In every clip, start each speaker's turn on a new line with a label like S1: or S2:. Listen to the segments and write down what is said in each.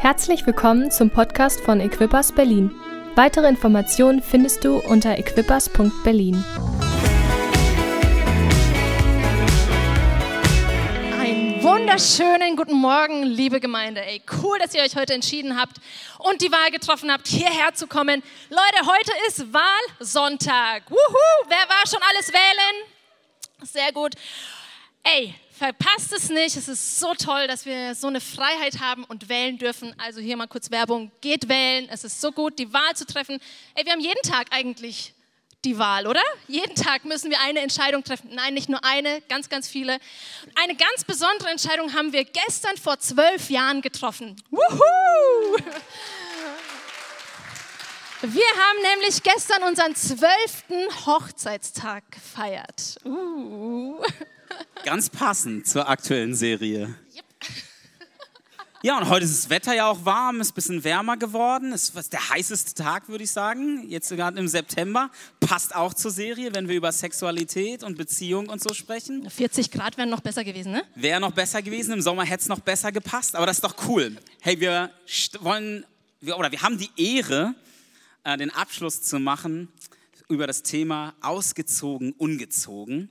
S1: Herzlich willkommen zum Podcast von Equippers Berlin. Weitere Informationen findest du unter equippers.berlin.
S2: Einen wunderschönen guten Morgen, liebe Gemeinde. Ey, cool, dass ihr euch heute entschieden habt und die Wahl getroffen habt, hierher zu kommen. Leute, heute ist Wahlsonntag. Wuhu! Wer war schon alles wählen? Sehr gut. Ey, verpasst es nicht. Es ist so toll, dass wir so eine Freiheit haben und wählen dürfen. Also hier mal kurz Werbung. Geht wählen. Es ist so gut, die Wahl zu treffen. Ey, wir haben jeden Tag eigentlich die Wahl, oder? Jeden Tag müssen wir eine Entscheidung treffen. Nein, nicht nur eine, ganz, ganz viele. Eine ganz besondere Entscheidung haben wir gestern vor zwölf Jahren getroffen. Wuhu! Wir haben nämlich gestern unseren zwölften Hochzeitstag gefeiert. Uh.
S3: Ganz passend zur aktuellen Serie. Ja, und heute ist das Wetter ja auch warm, ist ein bisschen wärmer geworden. Es ist der heißeste Tag, würde ich sagen. Jetzt gerade im September. Passt auch zur Serie, wenn wir über Sexualität und Beziehung und so sprechen.
S2: 40 Grad wären noch besser gewesen, ne?
S3: Wäre noch besser gewesen. Im Sommer hätte es noch besser gepasst. Aber das ist doch cool. Hey, wir wollen, oder wir haben die Ehre, äh, den Abschluss zu machen über das Thema ausgezogen, ungezogen.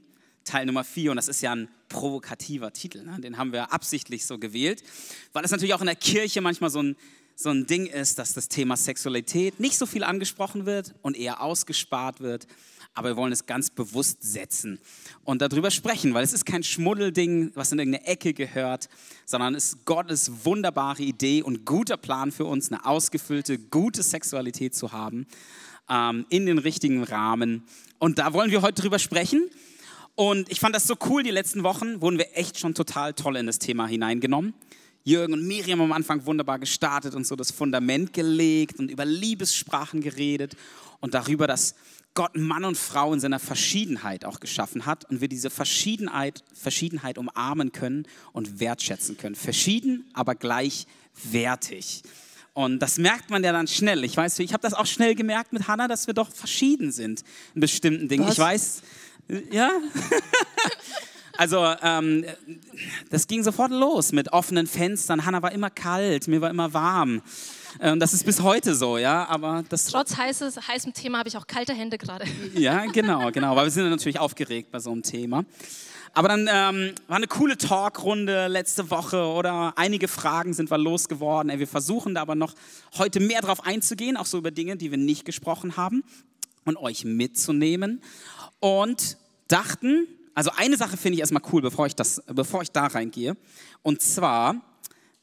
S3: Teil Nummer 4 und das ist ja ein provokativer Titel. Ne? Den haben wir absichtlich so gewählt, weil es natürlich auch in der Kirche manchmal so ein, so ein Ding ist, dass das Thema Sexualität nicht so viel angesprochen wird und eher ausgespart wird. Aber wir wollen es ganz bewusst setzen und darüber sprechen, weil es ist kein Schmuddelding, was in irgendeine Ecke gehört, sondern es ist Gottes wunderbare Idee und guter Plan für uns, eine ausgefüllte, gute Sexualität zu haben, ähm, in den richtigen Rahmen. Und da wollen wir heute drüber sprechen. Und ich fand das so cool, die letzten Wochen wurden wir echt schon total toll in das Thema hineingenommen. Jürgen und Miriam am Anfang wunderbar gestartet und so das Fundament gelegt und über Liebessprachen geredet und darüber, dass Gott Mann und Frau in seiner Verschiedenheit auch geschaffen hat und wir diese Verschiedenheit, Verschiedenheit umarmen können und wertschätzen können. Verschieden, aber gleichwertig. Und das merkt man ja dann schnell. Ich weiß, ich habe das auch schnell gemerkt mit Hannah, dass wir doch verschieden sind in bestimmten Dingen. Was? Ich weiß, ja? Also, ähm, das ging sofort los mit offenen Fenstern. Hanna war immer kalt, mir war immer warm. Ähm, das ist bis heute so, ja. Aber das
S2: Trotz heißes, heißem Thema habe ich auch kalte Hände gerade.
S3: Ja, genau, genau. Weil wir sind natürlich aufgeregt bei so einem Thema. Aber dann ähm, war eine coole Talkrunde letzte Woche oder einige Fragen sind wir losgeworden. Wir versuchen da aber noch heute mehr drauf einzugehen, auch so über Dinge, die wir nicht gesprochen haben und euch mitzunehmen und dachten, also eine Sache finde ich erstmal cool, bevor ich, das, bevor ich da reingehe. Und zwar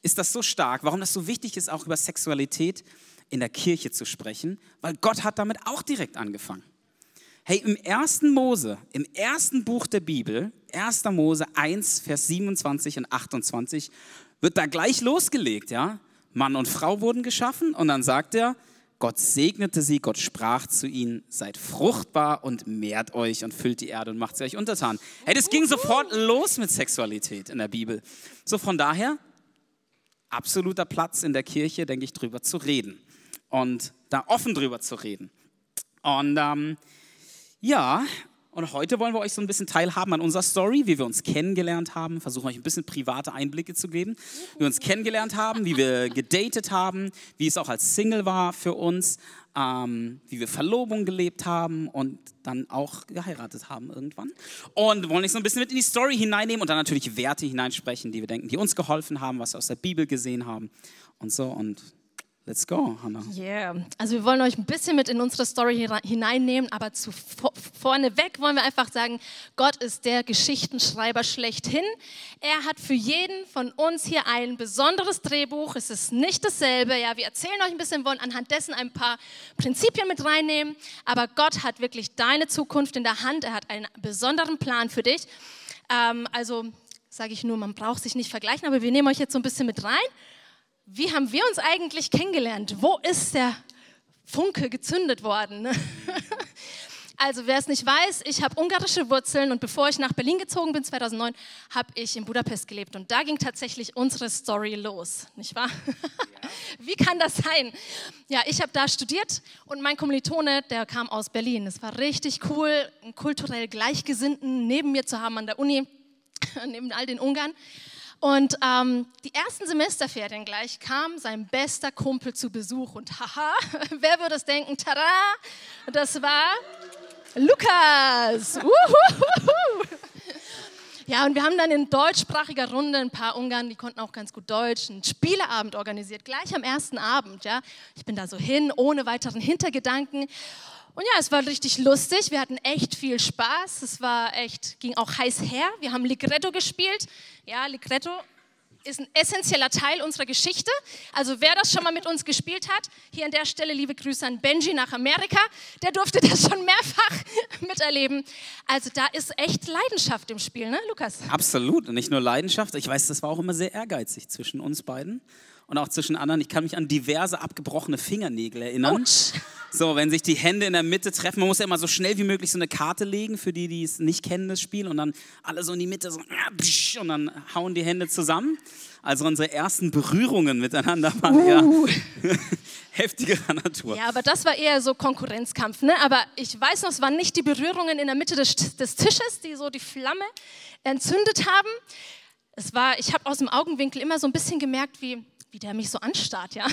S3: ist das so stark, warum das so wichtig ist, auch über Sexualität in der Kirche zu sprechen, weil Gott hat damit auch direkt angefangen. Hey, im ersten Mose, im ersten Buch der Bibel, 1. Mose 1, Vers 27 und 28, wird da gleich losgelegt, ja? Mann und Frau wurden geschaffen und dann sagt er, Gott segnete sie, Gott sprach zu ihnen, seid fruchtbar und mehrt euch und füllt die Erde und macht sie euch untertan. Hey, das ging sofort los mit Sexualität in der Bibel. So von daher, absoluter Platz in der Kirche, denke ich, drüber zu reden und da offen drüber zu reden. Und ähm, ja, und heute wollen wir euch so ein bisschen teilhaben an unserer Story, wie wir uns kennengelernt haben, versuchen euch ein bisschen private Einblicke zu geben, wie wir uns kennengelernt haben, wie wir gedatet haben, wie es auch als Single war für uns, ähm, wie wir Verlobung gelebt haben und dann auch geheiratet haben irgendwann. Und wollen euch so ein bisschen mit in die Story hineinnehmen und dann natürlich Werte hineinsprechen, die wir denken, die uns geholfen haben, was wir aus der Bibel gesehen haben und so. Und Let's go, Hannah.
S2: Yeah. Also wir wollen euch ein bisschen mit in unsere Story hineinnehmen, aber zu vorneweg wollen wir einfach sagen, Gott ist der Geschichtenschreiber schlechthin. Er hat für jeden von uns hier ein besonderes Drehbuch. Es ist nicht dasselbe. Ja, wir erzählen euch ein bisschen, wollen anhand dessen ein paar Prinzipien mit reinnehmen. Aber Gott hat wirklich deine Zukunft in der Hand. Er hat einen besonderen Plan für dich. Ähm, also sage ich nur, man braucht sich nicht vergleichen, aber wir nehmen euch jetzt so ein bisschen mit rein wie haben wir uns eigentlich kennengelernt? Wo ist der Funke gezündet worden? Also wer es nicht weiß, ich habe ungarische Wurzeln und bevor ich nach Berlin gezogen bin, 2009, habe ich in Budapest gelebt und da ging tatsächlich unsere Story los, nicht wahr? Ja. Wie kann das sein? Ja, ich habe da studiert und mein Kommilitone, der kam aus Berlin. Es war richtig cool, einen kulturell Gleichgesinnten neben mir zu haben an der Uni, neben all den Ungarn. Und ähm, die ersten Semesterferien gleich kam sein bester Kumpel zu Besuch und haha, wer würde es denken, tada, das war Lukas. Uhuhuhu. Ja, und wir haben dann in deutschsprachiger Runde ein paar Ungarn, die konnten auch ganz gut Deutsch, einen Spieleabend organisiert, gleich am ersten Abend. Ja. Ich bin da so hin, ohne weiteren Hintergedanken. Und ja, es war richtig lustig. Wir hatten echt viel Spaß. Es war echt, ging auch heiß her. Wir haben Ligretto gespielt. Ja, Ligretto ist ein essentieller Teil unserer Geschichte. Also wer das schon mal mit uns gespielt hat, hier an der Stelle liebe Grüße an Benji nach Amerika, der durfte das schon mehrfach miterleben. Also da ist echt Leidenschaft im Spiel, ne, Lukas?
S3: Absolut. Nicht nur Leidenschaft. Ich weiß, das war auch immer sehr ehrgeizig zwischen uns beiden und auch zwischen anderen. Ich kann mich an diverse abgebrochene Fingernägel erinnern.
S2: Autsch.
S3: So, wenn sich die Hände in der Mitte treffen, man muss ja immer so schnell wie möglich so eine Karte legen, für die, die es nicht kennen, das Spiel, und dann alle so in die Mitte so, und dann hauen die Hände zusammen. Also unsere ersten Berührungen miteinander waren ja
S2: Uh.
S3: heftigerer Natur.
S2: Ja, aber das war eher so Konkurrenzkampf. Ne? Aber ich weiß noch, es waren nicht die Berührungen in der Mitte des, des Tisches, die so die Flamme entzündet haben. Es war, ich habe aus dem Augenwinkel immer so ein bisschen gemerkt, wie, wie der mich so anstarrt, ja.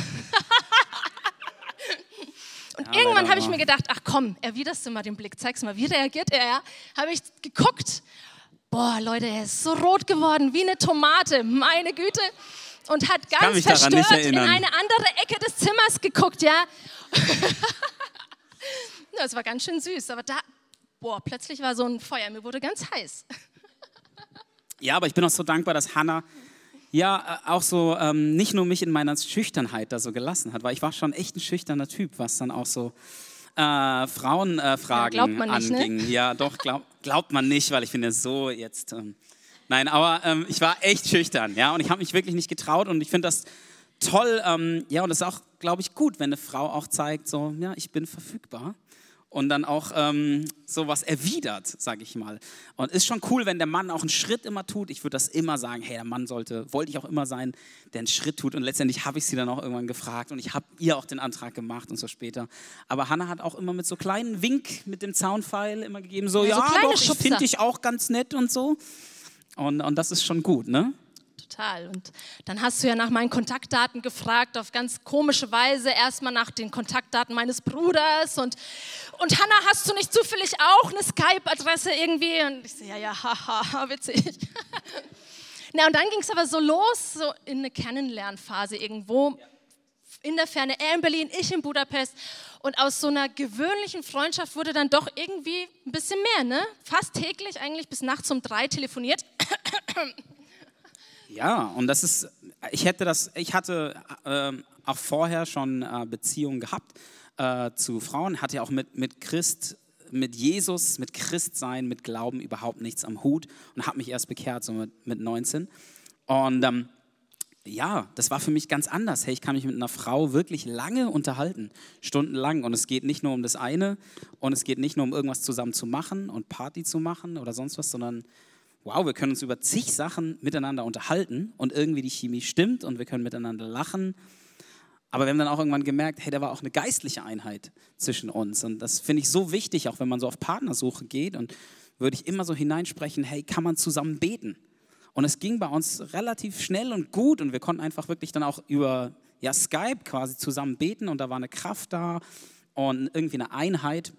S2: Und
S3: Ja,
S2: irgendwann habe ich mir gedacht, ach komm, erwiderst du mal den Blick, zeig's mal, wie reagiert er? Ja? Habe ich geguckt. Boah, Leute, er ist so rot geworden, wie eine Tomate, meine Güte. Und hat ganz verstört in eine andere Ecke des Zimmers geguckt, ja. Das war ganz schön süß, aber da, boah, plötzlich war so ein Feuer, mir wurde ganz heiß.
S3: Ja, aber ich bin auch so dankbar, dass Hannah ja äh, auch so ähm, nicht nur mich in meiner Schüchternheit da so gelassen hat, weil ich war schon echt ein schüchterner Typ, was dann auch so äh, Frauenfragen äh,
S2: Ja, glaubt man nicht, ne?
S3: anging. Ja, doch, glaub, glaubt man nicht, weil ich finde so jetzt. Ähm, nein, aber ähm, ich war echt schüchtern, ja, und ich habe mich wirklich nicht getraut und ich finde das toll, ähm, ja, und das ist auch, glaube ich, gut, wenn eine Frau auch zeigt, so, ja, ich bin verfügbar und dann auch ähm, sowas erwidert, sage ich mal. Und ist schon cool, wenn der Mann auch einen Schritt immer tut. Ich würde das immer sagen, hey, der Mann sollte, wollte ich auch immer sein, der einen Schritt tut. Und letztendlich habe ich sie dann auch irgendwann gefragt und ich habe ihr auch den Antrag gemacht und so später. Aber Hannah hat auch immer mit so kleinen Wink mit dem Zaunpfeil immer gegeben, so,
S2: Ja, so
S3: ja, doch, ich finde dich auch ganz nett und so. Und, und das ist schon gut, ne?
S2: Total. Und dann hast du ja nach meinen Kontaktdaten gefragt, auf ganz komische Weise. Erstmal nach den Kontaktdaten meines Bruders. Und, und Hanna, hast du nicht zufällig auch eine Skype-Adresse irgendwie? Und ich so, ja, ja, haha, witzig. Na, und dann ging es aber so los, so in eine Kennenlernphase irgendwo. In der Ferne, er in Berlin, ich in Budapest. Und aus so einer gewöhnlichen Freundschaft wurde dann doch irgendwie ein bisschen mehr, ne? Fast täglich eigentlich bis nachts um drei telefoniert.
S3: Ja, und das ist, ich hätte das, ich hatte ähm, auch vorher schon äh, Beziehungen gehabt äh, zu Frauen, hatte ja auch mit, mit Christ, mit Jesus, mit Christsein, mit Glauben überhaupt nichts am Hut und habe mich erst bekehrt, so mit, mit 19. Und ähm, ja, das war für mich ganz anders. Hey, ich kann mich mit einer Frau wirklich lange unterhalten, stundenlang. Und es geht nicht nur um das eine und es geht nicht nur um irgendwas zusammen zu machen und Party zu machen oder sonst was, sondern wow, wir können uns über zig Sachen miteinander unterhalten und irgendwie die Chemie stimmt und wir können miteinander lachen. Aber wir haben dann auch irgendwann gemerkt, hey, da war auch eine geistliche Einheit zwischen uns. Und das finde ich so wichtig, auch wenn man so auf Partnersuche geht. Und würde ich immer so hineinsprechen, hey, kann man zusammen beten? Und es ging bei uns relativ schnell und gut und wir konnten einfach wirklich dann auch über ja, Skype quasi zusammen beten und da war eine Kraft da und irgendwie eine Einheit.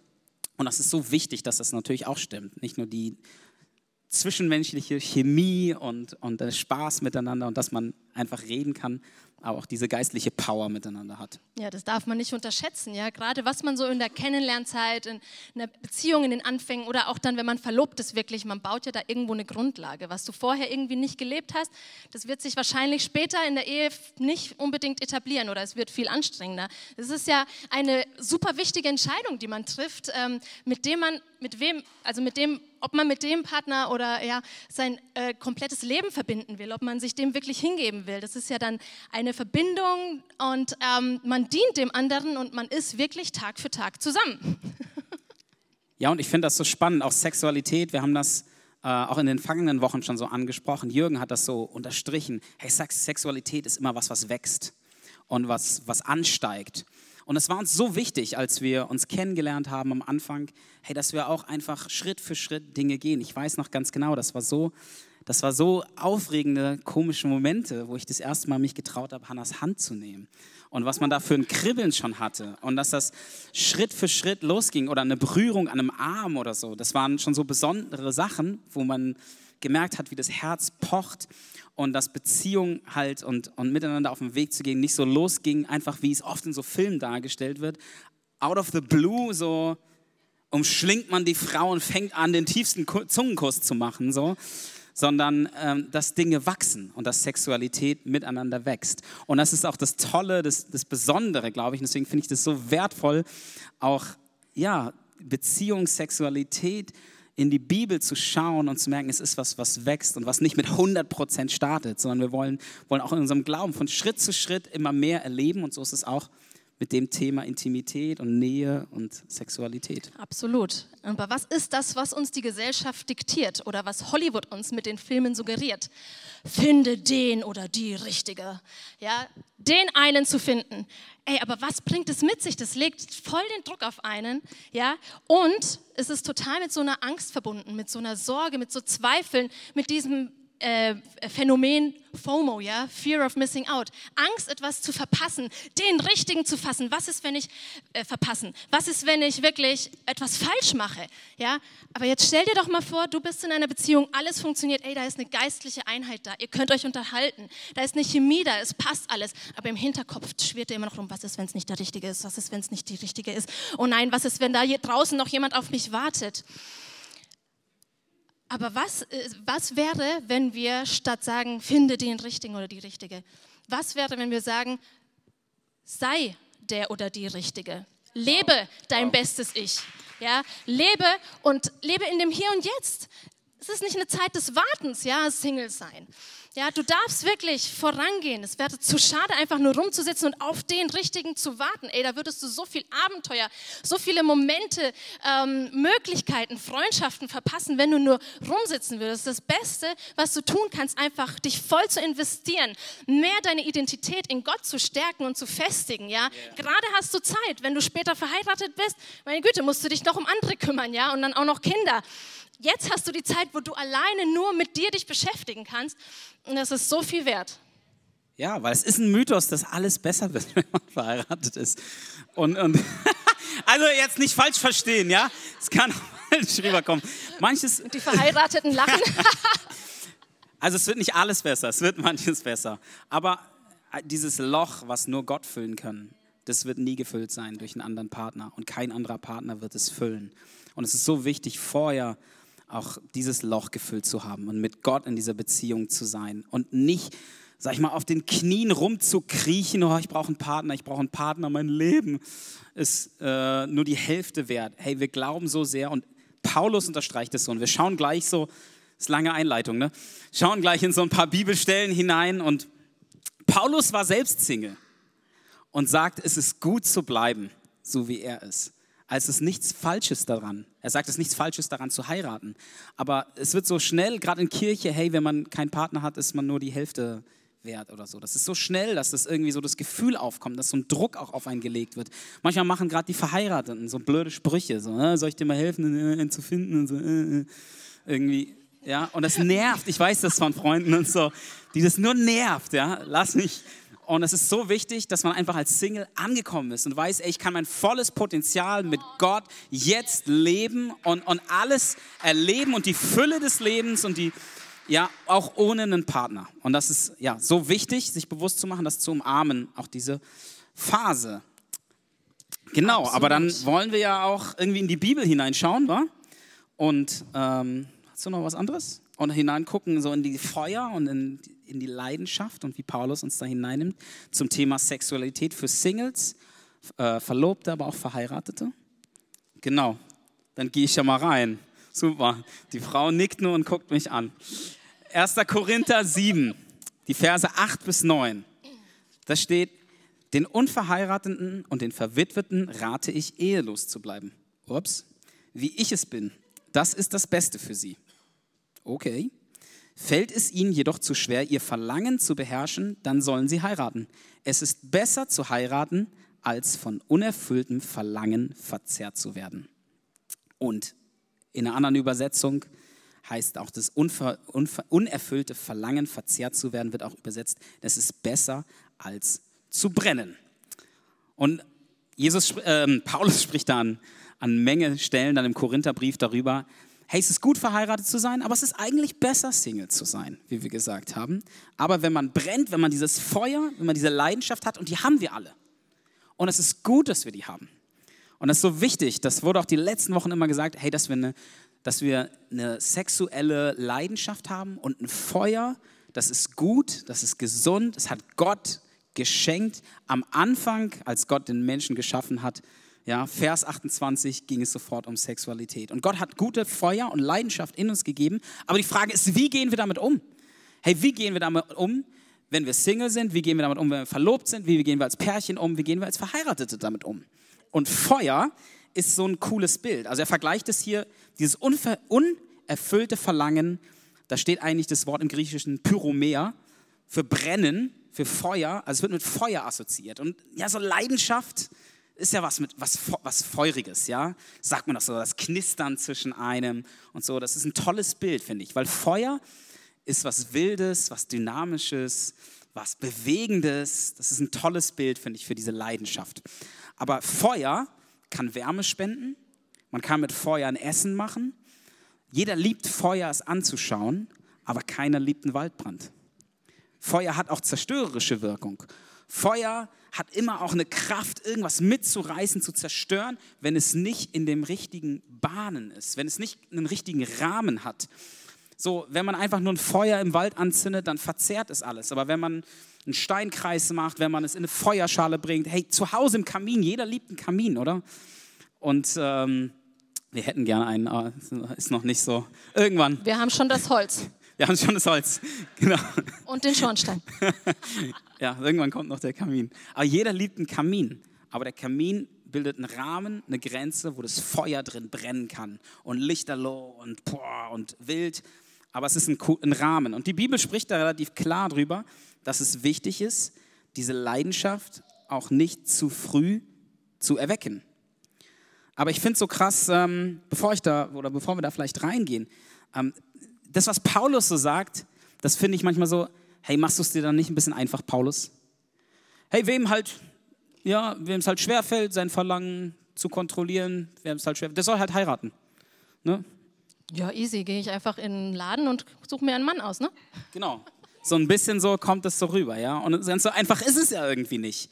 S3: Und das ist so wichtig, dass das natürlich auch stimmt. Nicht nur die zwischenmenschliche Chemie und, und Spaß miteinander und dass man einfach reden kann, aber auch diese geistliche Power miteinander hat.
S2: Ja, das darf man nicht unterschätzen. Ja, gerade was man so in der Kennenlernzeit, in einer Beziehung, in den Anfängen oder auch dann, wenn man verlobt ist, wirklich, man baut ja da irgendwo eine Grundlage. Was du vorher irgendwie nicht gelebt hast, das wird sich wahrscheinlich später in der Ehe nicht unbedingt etablieren oder es wird viel anstrengender. Es ist ja eine super wichtige Entscheidung, die man trifft, ähm, mit dem man, mit wem, also mit dem, ob man mit dem Partner oder ja sein äh, komplettes Leben verbinden will, ob man sich dem wirklich hingeben will. Das ist ja dann eine Verbindung und ähm, man dient dem anderen und man ist wirklich Tag für Tag zusammen.
S3: Ja, und ich finde das so spannend, auch Sexualität. Wir haben das äh, auch in den vergangenen Wochen schon so angesprochen. Jürgen hat das so unterstrichen. Hey, Sex Sexualität ist immer was, was wächst und was, was ansteigt. Und es war uns so wichtig, als wir uns kennengelernt haben am Anfang, hey, dass wir auch einfach Schritt für Schritt Dinge gehen. Ich weiß noch ganz genau, das war so, das war so aufregende, komische Momente, wo ich das erste Mal mich getraut habe, Hannas Hand zu nehmen. Und was man da für ein Kribbeln schon hatte. Und dass das Schritt für Schritt losging oder eine Berührung an einem Arm oder so. Das waren schon so besondere Sachen, wo man gemerkt hat, wie das Herz pocht und dass Beziehung halt und, und miteinander auf den Weg zu gehen nicht so losging, einfach wie es oft in so Filmen dargestellt wird. Out of the blue, so umschlingt man die Frau und fängt an, den tiefsten Zungenkuss zu machen, so sondern ähm, dass Dinge wachsen und dass Sexualität miteinander wächst. Und das ist auch das Tolle, das, das Besondere, glaube ich. Und deswegen finde ich das so wertvoll, auch ja, Beziehung, Sexualität in die Bibel zu schauen und zu merken, es ist was, was wächst und was nicht mit 100% startet, sondern wir wollen, wollen auch in unserem Glauben von Schritt zu Schritt immer mehr erleben und so ist es auch mit dem Thema Intimität und Nähe und Sexualität.
S2: Absolut. Aber was ist das, was uns die Gesellschaft diktiert oder was Hollywood uns mit den Filmen suggeriert? Finde den oder die Richtige. Ja, den einen zu finden. Ey, aber was bringt es mit sich? Das legt voll den Druck auf einen, ja? Und es ist total mit so einer Angst verbunden, mit so einer Sorge, mit so Zweifeln, mit diesem äh, Phänomen FOMO, ja, Fear of Missing Out, Angst, etwas zu verpassen, den Richtigen zu fassen. Was ist, wenn ich äh, verpassen? Was ist, wenn ich wirklich etwas falsch mache? Ja, aber jetzt stell dir doch mal vor, du bist in einer Beziehung, alles funktioniert, ey, da ist eine geistliche Einheit da, ihr könnt euch unterhalten, da ist eine Chemie da, es passt alles, aber im Hinterkopf schwirrt dir immer noch rum, was ist, wenn es nicht der Richtige ist? Was ist, wenn es nicht die Richtige ist? Oh nein, was ist, wenn da hier draußen noch jemand auf mich wartet? Aber was, äh, was wäre, wenn wir statt sagen, finde den Richtigen oder die Richtige, was wäre, wenn wir sagen, sei der oder die Richtige? Lebe dein bestes Ich. Ja, lebe und lebe in dem Hier und Jetzt. Es ist nicht eine Zeit des Wartens, ja, Single sein. Ja, du darfst wirklich vorangehen. Es wäre zu schade, einfach nur rumzusitzen und auf den Richtigen zu warten. Ey, da würdest du so viel Abenteuer, so viele Momente, ähm, Möglichkeiten, Freundschaften verpassen, wenn du nur rumsitzen würdest. Das Beste, was du tun kannst, einfach dich voll zu investieren, mehr deine Identität in Gott zu stärken und zu festigen. Ja, yeah. gerade hast du Zeit, wenn du später verheiratet bist. Meine Güte, musst du dich noch um andere kümmern, ja, und dann auch noch Kinder. Jetzt hast du die Zeit, wo du alleine nur mit dir dich beschäftigen kannst. Und das ist so viel wert.
S3: Ja, weil es ist ein Mythos, dass alles besser wird, wenn man verheiratet ist. Und, und also jetzt nicht falsch verstehen, ja? Es kann falsch rüberkommen. Manches.
S2: Und die Verheirateten lachen.
S3: also es wird nicht alles besser, es wird manches besser. Aber dieses Loch, was nur Gott füllen kann, das wird nie gefüllt sein durch einen anderen Partner. Und kein anderer Partner wird es füllen. Und es ist so wichtig, vorher auch dieses Loch gefüllt zu haben und mit Gott in dieser Beziehung zu sein und nicht, sag ich mal, auf den Knien rumzukriechen, oh, ich brauche einen Partner, ich brauche einen Partner, mein Leben ist äh, nur die Hälfte wert. Hey, wir glauben so sehr und Paulus unterstreicht es so und wir schauen gleich so, ist lange Einleitung, ne? Schauen gleich in so ein paar Bibelstellen hinein und Paulus war selbst Single und sagt, es ist gut zu bleiben, so wie er ist als es nichts Falsches daran. Er sagt, es ist nichts Falsches daran zu heiraten. Aber es wird so schnell, gerade in Kirche, hey, wenn man keinen Partner hat, ist man nur die Hälfte wert oder so. Das ist so schnell, dass das irgendwie so das Gefühl aufkommt, dass so ein Druck auch auf einen gelegt wird. Manchmal machen gerade die Verheirateten so blöde Sprüche, so, äh, soll ich dir mal helfen, äh, ihn zu finden und so, äh, äh, irgendwie, ja. Und das nervt. Ich weiß das von Freunden und so, die das nur nervt, ja. Lass mich, und es ist so wichtig, dass man einfach als Single angekommen ist und weiß, ey, ich kann mein volles Potenzial mit Gott jetzt leben und, und alles erleben und die Fülle des Lebens und die, ja, auch ohne einen Partner. Und das ist ja so wichtig, sich bewusst zu machen, das zu umarmen, auch diese Phase. Genau, Absolut. aber dann wollen wir ja auch irgendwie in die Bibel hineinschauen, wa? Und ähm, hast du noch was anderes? Und hineingucken so in die Feuer und in in die Leidenschaft und wie Paulus uns da hineinnimmt zum Thema Sexualität für Singles, äh, Verlobte, aber auch Verheiratete. Genau, dann gehe ich ja mal rein. Super, die Frau nickt nur und guckt mich an. 1. Korinther 7, die Verse 8 bis 9. Da steht, den Unverheirateten und den Verwitweten rate ich, ehelos zu bleiben. Ups, wie ich es bin, das ist das Beste für sie. Okay. Fällt es ihnen jedoch zu schwer, ihr Verlangen zu beherrschen, dann sollen sie heiraten. Es ist besser zu heiraten, als von unerfülltem Verlangen verzerrt zu werden. Und in einer anderen Übersetzung, heißt auch das unver, unver, unerfüllte Verlangen, verzehrt zu werden, wird auch übersetzt, es ist besser als zu brennen. Und Jesus, äh, Paulus spricht dann an Menge Stellen dann im Korintherbrief darüber, hey, es ist gut verheiratet zu sein, aber es ist eigentlich besser Single zu sein, wie wir gesagt haben. Aber wenn man brennt, wenn man dieses Feuer, wenn man diese Leidenschaft hat, und die haben wir alle. Und es ist gut, dass wir die haben. Und das ist so wichtig, das wurde auch die letzten Wochen immer gesagt, hey, dass wir eine, dass wir eine sexuelle Leidenschaft haben und ein Feuer, das ist gut, das ist gesund, das hat Gott geschenkt. Am Anfang, als Gott den Menschen geschaffen hat, ja, Vers 28 ging es sofort um Sexualität. Und Gott hat gute Feuer und Leidenschaft in uns gegeben. Aber die Frage ist, wie gehen wir damit um? Hey, wie gehen wir damit um, wenn wir Single sind? Wie gehen wir damit um, wenn wir verlobt sind? Wie gehen wir als Pärchen um? Wie gehen wir als Verheiratete damit um? Und Feuer ist so ein cooles Bild. Also er vergleicht es hier, dieses unerfüllte Verlangen, da steht eigentlich das Wort im Griechischen Pyromea, für Brennen, für Feuer, also es wird mit Feuer assoziiert. Und ja, so Leidenschaft, ist ja was mit was, was Feuriges, ja? Sagt man das so, das Knistern zwischen einem und so. Das ist ein tolles Bild, finde ich, weil Feuer ist was Wildes, was Dynamisches, was Bewegendes. Das ist ein tolles Bild, finde ich, für diese Leidenschaft. Aber Feuer kann Wärme spenden. Man kann mit Feuer ein Essen machen. Jeder liebt Feuer, es anzuschauen, aber keiner liebt einen Waldbrand. Feuer hat auch zerstörerische Wirkung. Feuer hat immer auch eine Kraft, irgendwas mitzureißen, zu zerstören, wenn es nicht in dem richtigen Bahnen ist, wenn es nicht einen richtigen Rahmen hat. So, wenn man einfach nur ein Feuer im Wald anzündet, dann verzehrt es alles. Aber wenn man einen Steinkreis macht, wenn man es in eine Feuerschale bringt, hey, zu Hause im Kamin, jeder liebt einen Kamin, oder? Und ähm, wir hätten gerne einen, aber ist noch nicht so. Irgendwann.
S2: Wir haben schon das Holz.
S3: Wir haben schon das Holz, genau.
S2: Und den Schornstein.
S3: ja, irgendwann kommt noch der Kamin. Aber jeder liebt einen Kamin. Aber der Kamin bildet einen Rahmen, eine Grenze, wo das Feuer drin brennen kann. Und Lichterloh und, boah, und wild. Aber es ist ein, ein Rahmen. Und die Bibel spricht da relativ klar drüber, dass es wichtig ist, diese Leidenschaft auch nicht zu früh zu erwecken. Aber ich finde es so krass, ähm, bevor ich da oder bevor wir da vielleicht reingehen, ähm, das, was Paulus so sagt, das finde ich manchmal so, hey, machst du es dir dann nicht ein bisschen einfach, Paulus? Hey, wem halt, ja, wem es halt schwerfällt, sein Verlangen zu kontrollieren, wem es halt schwer, der soll halt heiraten. Ne?
S2: Ja, easy, gehe ich einfach in den Laden und suche mir einen Mann aus, ne?
S3: Genau. So ein bisschen so kommt es so rüber, ja. Und ganz so einfach ist es ja irgendwie nicht.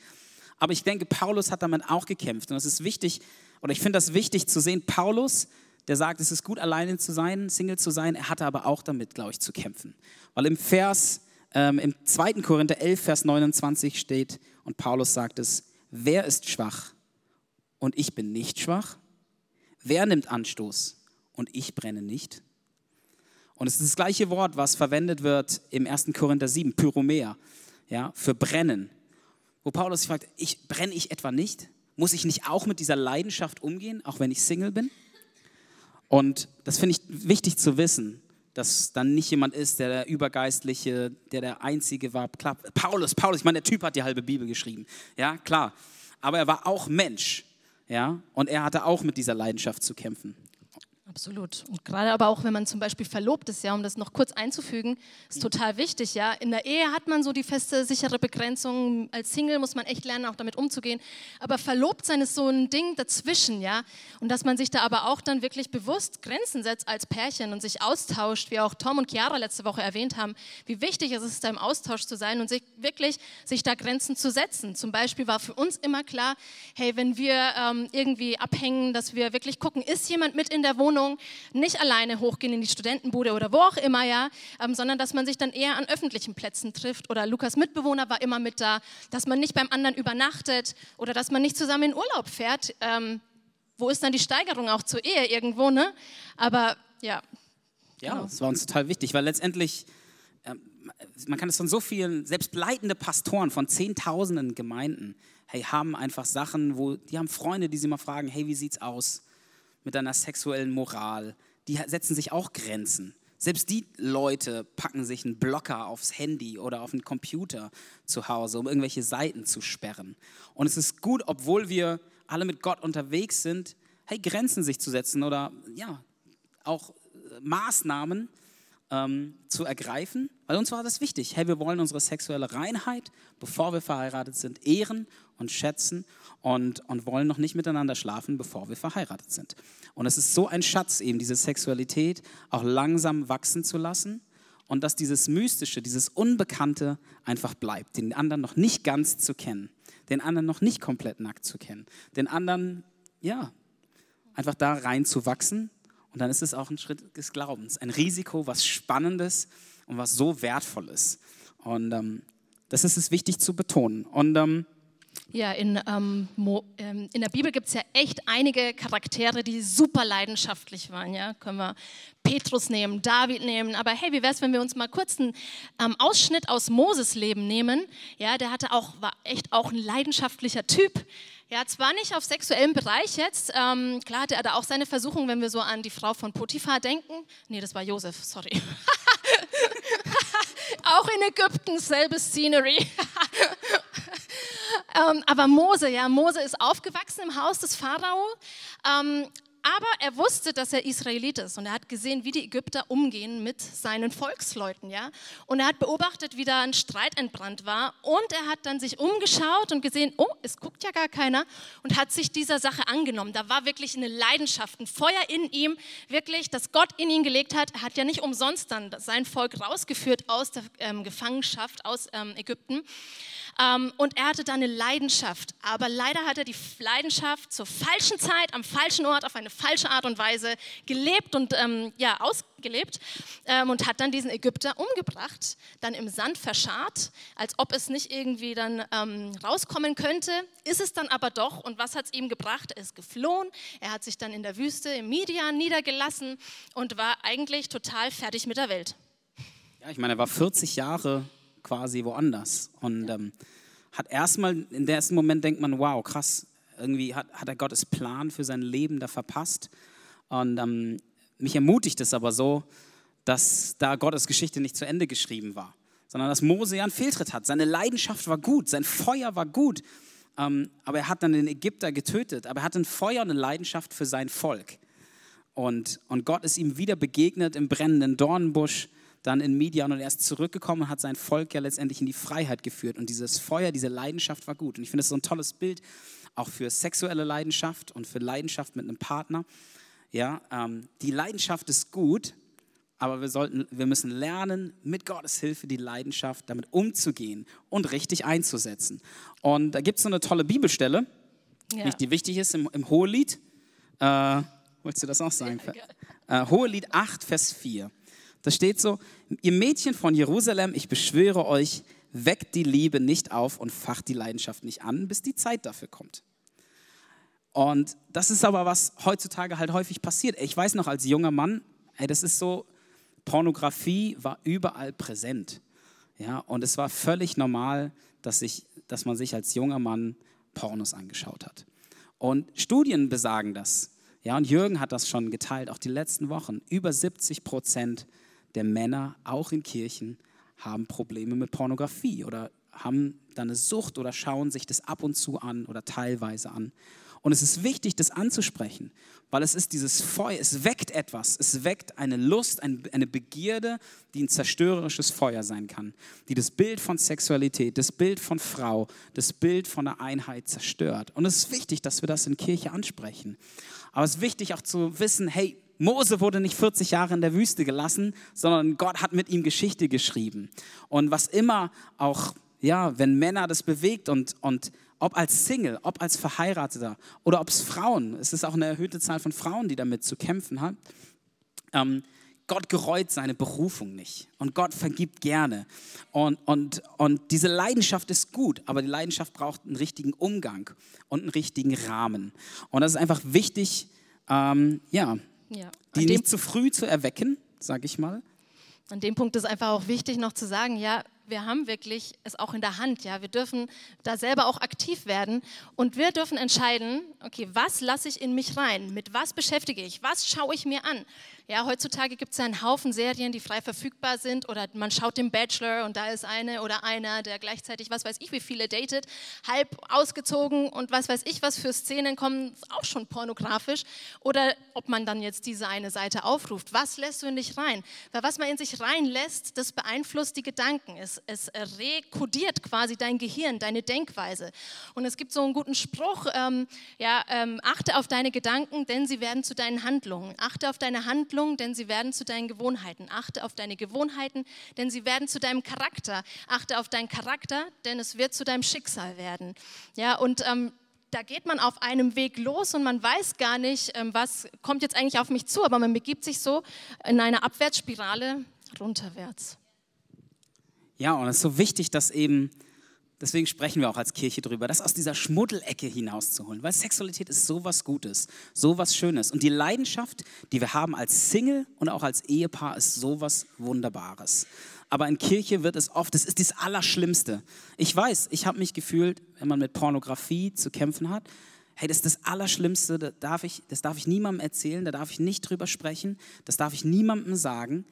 S3: Aber ich denke, Paulus hat damit auch gekämpft. Und es ist wichtig, oder ich finde das wichtig zu sehen, Paulus der sagt, es ist gut, alleine zu sein, Single zu sein. Er hatte aber auch damit, glaube ich, zu kämpfen. Weil im Vers, ähm, im 2. Korinther 11, Vers 29 steht, und Paulus sagt es, wer ist schwach und ich bin nicht schwach? Wer nimmt Anstoß und ich brenne nicht? Und es ist das gleiche Wort, was verwendet wird im 1. Korinther 7, Pyromea, ja, für brennen. Wo Paulus fragt, ich, brenne ich etwa nicht? Muss ich nicht auch mit dieser Leidenschaft umgehen, auch wenn ich Single bin? Und das finde ich wichtig zu wissen, dass dann nicht jemand ist, der der Übergeistliche, der der Einzige war. Klar, Paulus, Paulus, ich meine, der Typ hat die halbe Bibel geschrieben. Ja, klar. Aber er war auch Mensch. Ja, und er hatte auch mit dieser Leidenschaft zu kämpfen.
S2: Absolut. Und gerade aber auch, wenn man zum Beispiel verlobt ist, ja, um das noch kurz einzufügen, ist mhm. total wichtig, ja. In der Ehe hat man so die feste, sichere Begrenzung. Als Single muss man echt lernen, auch damit umzugehen. Aber verlobt sein ist so ein Ding dazwischen, ja. Und dass man sich da aber auch dann wirklich bewusst Grenzen setzt als Pärchen und sich austauscht, wie auch Tom und Chiara letzte Woche erwähnt haben, wie wichtig es ist, da im Austausch zu sein und sich wirklich sich da Grenzen zu setzen. Zum Beispiel war für uns immer klar, hey, wenn wir ähm, irgendwie abhängen, dass wir wirklich gucken, ist jemand mit in der Wohnung? Wohnung, nicht alleine hochgehen in die Studentenbude oder wo auch immer, ja, ähm, sondern dass man sich dann eher an öffentlichen Plätzen trifft. Oder Lukas Mitbewohner war immer mit da, dass man nicht beim anderen übernachtet oder dass man nicht zusammen in Urlaub fährt. Ähm, wo ist dann die Steigerung auch zur Ehe irgendwo, ne? Aber ja.
S3: Ja, genau. das war uns total wichtig, weil letztendlich ähm, man kann es von so vielen, selbst leitende Pastoren von Zehntausenden Gemeinden, hey, haben einfach Sachen, wo die haben Freunde, die sie mal fragen, hey, wie sieht's aus? Mit deiner sexuellen Moral, die setzen sich auch Grenzen. Selbst die Leute packen sich einen Blocker aufs Handy oder auf den Computer zu Hause, um irgendwelche Seiten zu sperren. Und es ist gut, obwohl wir alle mit Gott unterwegs sind, hey, Grenzen sich zu setzen oder ja, auch Maßnahmen ähm, zu ergreifen, weil uns war das wichtig. Hey, wir wollen unsere sexuelle Reinheit, bevor wir verheiratet sind, ehren und schätzen und, und wollen noch nicht miteinander schlafen, bevor wir verheiratet sind. Und es ist so ein Schatz, eben diese Sexualität auch langsam wachsen zu lassen und dass dieses Mystische, dieses Unbekannte einfach bleibt, den anderen noch nicht ganz zu kennen, den anderen noch nicht komplett nackt zu kennen, den anderen, ja, einfach da rein zu wachsen und dann ist es auch ein Schritt des Glaubens, ein Risiko, was Spannendes und was so Wertvolles. Und ähm, das ist es wichtig zu betonen. Und ähm,
S2: ja, in, ähm, ähm, in der Bibel gibt es ja echt einige Charaktere, die super leidenschaftlich waren. Ja? Können wir Petrus nehmen, David nehmen. Aber hey, wie wäre es, wenn wir uns mal kurz einen ähm, Ausschnitt aus Moses Leben nehmen? Ja, der hatte auch, war echt auch ein leidenschaftlicher Typ. Ja, zwar nicht auf sexuellem Bereich jetzt. Ähm, klar hatte er da auch seine Versuchung, wenn wir so an die Frau von Potiphar denken. Nee, das war Josef, sorry. auch in Ägypten, selbe Scenery. ähm, aber Mose, ja, Mose ist aufgewachsen im Haus des Pharao. Ähm, aber er wusste, dass er Israelit ist und er hat gesehen, wie die Ägypter umgehen mit seinen Volksleuten, ja. Und er hat beobachtet, wie da ein Streit entbrannt war und er hat dann sich umgeschaut und gesehen, oh, es guckt ja gar keiner und hat sich dieser Sache angenommen. Da war wirklich eine Leidenschaft, ein Feuer in ihm, wirklich, das Gott in ihn gelegt hat. Er hat ja nicht umsonst dann sein Volk rausgeführt aus der ähm, Gefangenschaft aus ähm, Ägypten. Ähm, und er hatte da eine Leidenschaft. Aber leider hat er die Leidenschaft zur falschen Zeit, am falschen Ort, auf eine falsche Art und Weise gelebt und ähm, ja, ausgelebt ähm, und hat dann diesen Ägypter umgebracht, dann im Sand verscharrt, als ob es nicht irgendwie dann ähm, rauskommen könnte. Ist es dann aber doch. Und was hat es ihm gebracht? Er ist geflohen. Er hat sich dann in der Wüste im Midian niedergelassen und war eigentlich total fertig mit der Welt.
S3: Ja, ich meine, er war 40 Jahre quasi woanders. Und ähm, hat erstmal, in der ersten Moment denkt man, wow, krass, irgendwie hat, hat er Gottes Plan für sein Leben da verpasst. Und ähm, mich ermutigt es aber so, dass da Gottes Geschichte nicht zu Ende geschrieben war, sondern dass Mose ja einen Fehltritt hat. Seine Leidenschaft war gut, sein Feuer war gut, ähm, aber er hat dann den Ägypter getötet. Aber er hatte ein Feuer und eine Leidenschaft für sein Volk. Und, und Gott ist ihm wieder begegnet im brennenden Dornenbusch dann in Midian und er ist zurückgekommen und hat sein Volk ja letztendlich in die Freiheit geführt. Und dieses Feuer, diese Leidenschaft war gut. Und ich finde, das so ein tolles Bild, auch für sexuelle Leidenschaft und für Leidenschaft mit einem Partner. Ja, ähm, die Leidenschaft ist gut, aber wir, sollten, wir müssen lernen, mit Gottes Hilfe die Leidenschaft damit umzugehen und richtig einzusetzen. Und da gibt es so eine tolle Bibelstelle, ja. die wichtig ist im, im Hohelied. Äh, wolltest du das auch sagen? Ja, äh, Hohelied 8, Vers 4. Da steht so, ihr Mädchen von Jerusalem, ich beschwöre euch, weckt die Liebe nicht auf und facht die Leidenschaft nicht an, bis die Zeit dafür kommt. Und das ist aber, was heutzutage halt häufig passiert. Ich weiß noch als junger Mann, ey, das ist so, Pornografie war überall präsent. Ja, und es war völlig normal, dass, ich, dass man sich als junger Mann Pornos angeschaut hat. Und Studien besagen das. Ja, und Jürgen hat das schon geteilt, auch die letzten Wochen. Über 70 Prozent der Männer, auch in Kirchen, haben Probleme mit Pornografie oder haben dann eine Sucht oder schauen sich das ab und zu an oder teilweise an. Und es ist wichtig, das anzusprechen, weil es ist dieses Feuer, es weckt etwas, es weckt eine Lust, eine Begierde, die ein zerstörerisches Feuer sein kann, die das Bild von Sexualität, das Bild von Frau, das Bild von der Einheit zerstört. Und es ist wichtig, dass wir das in Kirche ansprechen. Aber es ist wichtig auch zu wissen, hey, Mose wurde nicht 40 Jahre in der Wüste gelassen, sondern Gott hat mit ihm Geschichte geschrieben. Und was immer auch, ja, wenn Männer das bewegt und, und ob als Single, ob als Verheirateter oder ob es Frauen, es ist auch eine erhöhte Zahl von Frauen, die damit zu kämpfen haben, ähm, Gott gereut seine Berufung nicht und Gott vergibt gerne. Und, und, und diese Leidenschaft ist gut, aber die Leidenschaft braucht einen richtigen Umgang und einen richtigen Rahmen. Und das ist einfach wichtig, ähm, ja, ja. Die nicht zu früh zu erwecken, sage ich mal.
S2: An dem Punkt ist einfach auch wichtig noch zu sagen, ja, wir haben wirklich es auch in der Hand, ja, wir dürfen da selber auch aktiv werden und wir dürfen entscheiden, okay, was lasse ich in mich rein, mit was beschäftige ich, was schaue ich mir an, Ja, heutzutage gibt es einen Haufen Serien, die frei verfügbar sind oder man schaut den Bachelor und da ist eine oder einer, der gleichzeitig, was weiß ich, wie viele datet, halb ausgezogen und was weiß ich, was für Szenen kommen, auch schon pornografisch. Oder ob man dann jetzt diese eine Seite aufruft. Was lässt du in dich rein? Weil was man in sich reinlässt, das beeinflusst die Gedanken. Es, es rekodiert quasi dein Gehirn, deine Denkweise. Und es gibt so einen guten Spruch, ähm, ja, ähm, achte auf deine Gedanken, denn sie werden zu deinen Handlungen. Achte auf deine Handlungen, denn sie werden zu deinen Gewohnheiten. Achte auf deine Gewohnheiten, denn sie werden zu deinem Charakter. Achte auf deinen Charakter, denn es wird zu deinem Schicksal werden. Ja, und ähm, da geht man auf einem Weg los und man weiß gar nicht, ähm, was kommt jetzt eigentlich auf mich zu, aber man begibt sich so in eine Abwärtsspirale runterwärts.
S3: Ja, und es ist so wichtig, dass eben Deswegen sprechen wir auch als Kirche drüber, das aus dieser Schmuddelecke hinauszuholen, weil Sexualität ist sowas Gutes, sowas Schönes. Und die Leidenschaft, die wir haben als Single und auch als Ehepaar, ist sowas Wunderbares. Aber in Kirche wird es oft, das ist das Allerschlimmste. Ich weiß, ich habe mich gefühlt, wenn man mit Pornografie zu kämpfen hat, hey, das ist das Allerschlimmste, das darf ich, das darf ich niemandem erzählen, da darf ich nicht drüber sprechen, das darf ich niemandem sagen.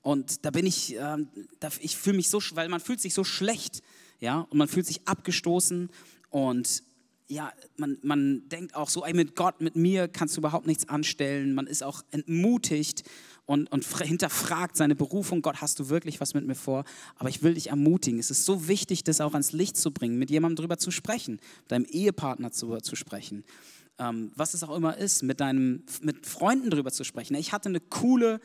S3: Und da bin ich, äh, ich fühle mich so, weil man fühlt sich so schlecht, ja, und man fühlt sich abgestoßen und ja, man, man denkt auch so, ey, mit Gott, mit mir kannst du überhaupt nichts anstellen. Man ist auch entmutigt und, und hinterfragt seine Berufung. Gott, hast du wirklich was mit mir vor? Aber ich will dich ermutigen. Es ist so wichtig, das auch ans Licht zu bringen, mit jemandem darüber zu sprechen, mit deinem Ehepartner zu, zu sprechen. Ähm, was es auch immer ist, mit, deinem, mit Freunden darüber zu sprechen. Ich hatte eine coole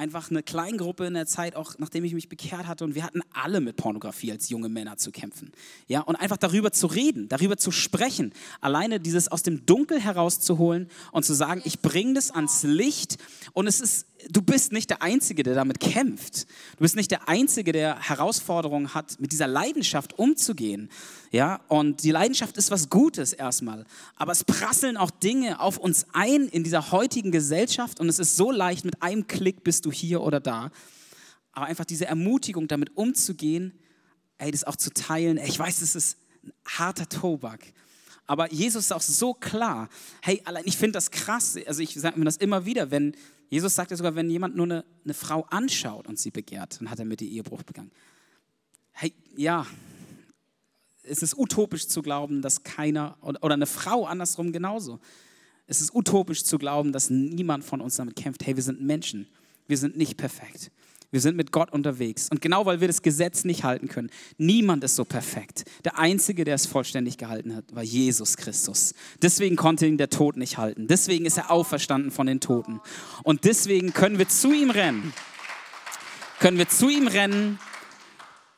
S3: einfach eine Kleingruppe in der Zeit, auch nachdem ich mich bekehrt hatte. Und wir hatten alle mit Pornografie als junge Männer zu kämpfen. Ja, und einfach darüber zu reden, darüber zu sprechen. Alleine dieses aus dem Dunkel herauszuholen und zu sagen, ich bringe das ans Licht. Und es ist, du bist nicht der Einzige, der damit kämpft. Du bist nicht der Einzige, der Herausforderungen hat, mit dieser Leidenschaft umzugehen. Ja, und die Leidenschaft ist was Gutes erstmal. Aber es prasseln auch Dinge auf uns ein in dieser heutigen Gesellschaft und es ist so leicht, mit einem Klick bist du hier oder da. Aber einfach diese Ermutigung, damit umzugehen, ey, das auch zu teilen. Ey, ich weiß, es ist ein harter Tobak. Aber Jesus ist auch so klar. Hey, allein ich finde das krass. Also ich sage mir das immer wieder, wenn Jesus sagt ja sogar, wenn jemand nur eine, eine Frau anschaut und sie begehrt, dann hat er mit ihr Ehebruch begangen. Hey, ja, es ist utopisch zu glauben, dass keiner, oder eine Frau andersrum genauso. Es ist utopisch zu glauben, dass niemand von uns damit kämpft. Hey, wir sind Menschen. Wir sind nicht perfekt. Wir sind mit Gott unterwegs. Und genau weil wir das Gesetz nicht halten können, niemand ist so perfekt. Der Einzige, der es vollständig gehalten hat, war Jesus Christus. Deswegen konnte ihn der Tod nicht halten. Deswegen ist er auferstanden von den Toten. Und deswegen können wir zu ihm rennen. Können wir zu ihm rennen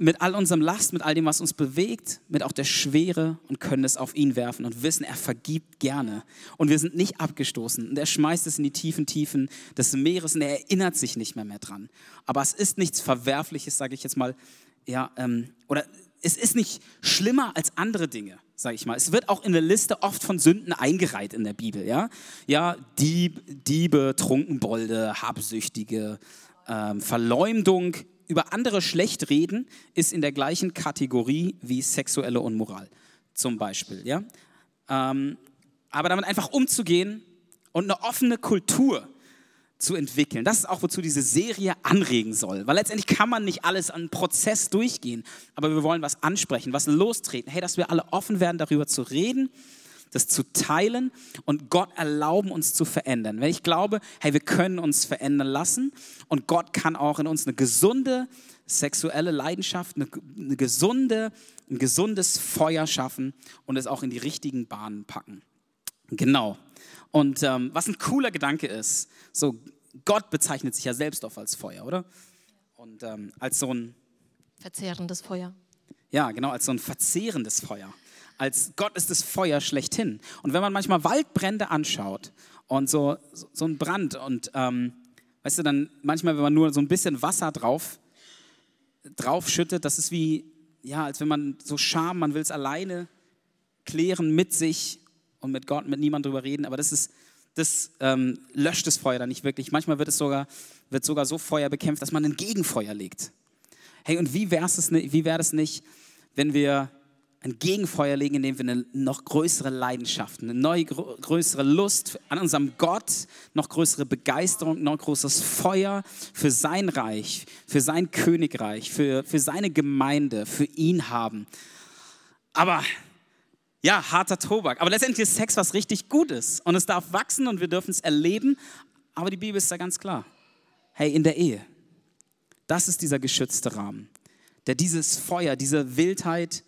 S3: mit all unserem Last, mit all dem, was uns bewegt, mit auch der Schwere und können es auf ihn werfen und wissen, er vergibt gerne. Und wir sind nicht abgestoßen und er schmeißt es in die tiefen Tiefen des Meeres und er erinnert sich nicht mehr, mehr dran. Aber es ist nichts Verwerfliches, sage ich jetzt mal, ja, ähm, oder es ist nicht schlimmer als andere Dinge, sage ich mal. Es wird auch in der Liste oft von Sünden eingereiht in der Bibel, ja. Ja, Dieb, Diebe, Trunkenbolde, Habsüchtige, ähm, Verleumdung, über andere schlecht reden ist in der gleichen Kategorie wie sexuelle Unmoral, zum Beispiel. Ja? Ähm, aber damit einfach umzugehen und eine offene Kultur zu entwickeln. Das ist auch, wozu diese Serie anregen soll. Weil letztendlich kann man nicht alles an Prozess durchgehen, aber wir wollen was ansprechen, was lostreten. Hey, dass wir alle offen werden, darüber zu reden das zu teilen und Gott erlauben, uns zu verändern. Wenn ich glaube, hey, wir können uns verändern lassen und Gott kann auch in uns eine gesunde sexuelle Leidenschaft, eine, eine gesunde, ein gesundes Feuer schaffen und es auch in die richtigen Bahnen packen. Genau. Und ähm, was ein cooler Gedanke ist, so Gott bezeichnet sich ja selbst auch als Feuer, oder? Und ähm, als so ein
S2: verzehrendes Feuer.
S3: Ja, genau, als so ein verzehrendes Feuer als Gott ist das Feuer schlechthin. Und wenn man manchmal Waldbrände anschaut und so, so ein Brand und ähm, weißt du, dann manchmal, wenn man nur so ein bisschen Wasser drauf, drauf schüttet, das ist wie, ja, als wenn man so Scham, man will es alleine klären mit sich und mit Gott, mit niemandem drüber reden, aber das ist, das ähm, löscht das Feuer dann nicht wirklich. Manchmal wird es sogar, wird sogar so Feuer bekämpft, dass man ein Gegenfeuer legt. Hey, und wie wäre es, wie wär es nicht, wenn wir ein Gegenfeuer legen, indem wir eine noch größere Leidenschaft, eine neue größere Lust an unserem Gott, noch größere Begeisterung, noch größeres Feuer für sein Reich, für sein Königreich, für, für seine Gemeinde, für ihn haben. Aber ja, harter Tobak. Aber letztendlich ist Sex was richtig Gutes und es darf wachsen und wir dürfen es erleben. Aber die Bibel ist da ganz klar. Hey, in der Ehe, das ist dieser geschützte Rahmen, der dieses Feuer, diese Wildheit,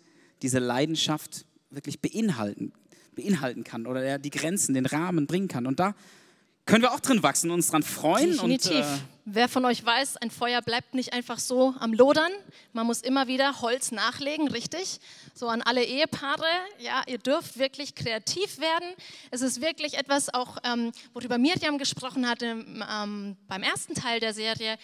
S3: diese Leidenschaft wirklich beinhalten, beinhalten kann oder der die Grenzen, den Rahmen bringen kann. Und da können wir auch drin wachsen und uns dran freuen.
S2: Definitiv.
S3: Und, äh,
S2: Wer von euch weiß, ein Feuer bleibt nicht einfach so am Lodern. Man muss immer wieder Holz nachlegen, richtig? So an alle Ehepaare, ja, ihr dürft wirklich kreativ werden. Es ist wirklich etwas, auch ähm, worüber Miriam gesprochen hatte ähm, beim ersten Teil der Serie,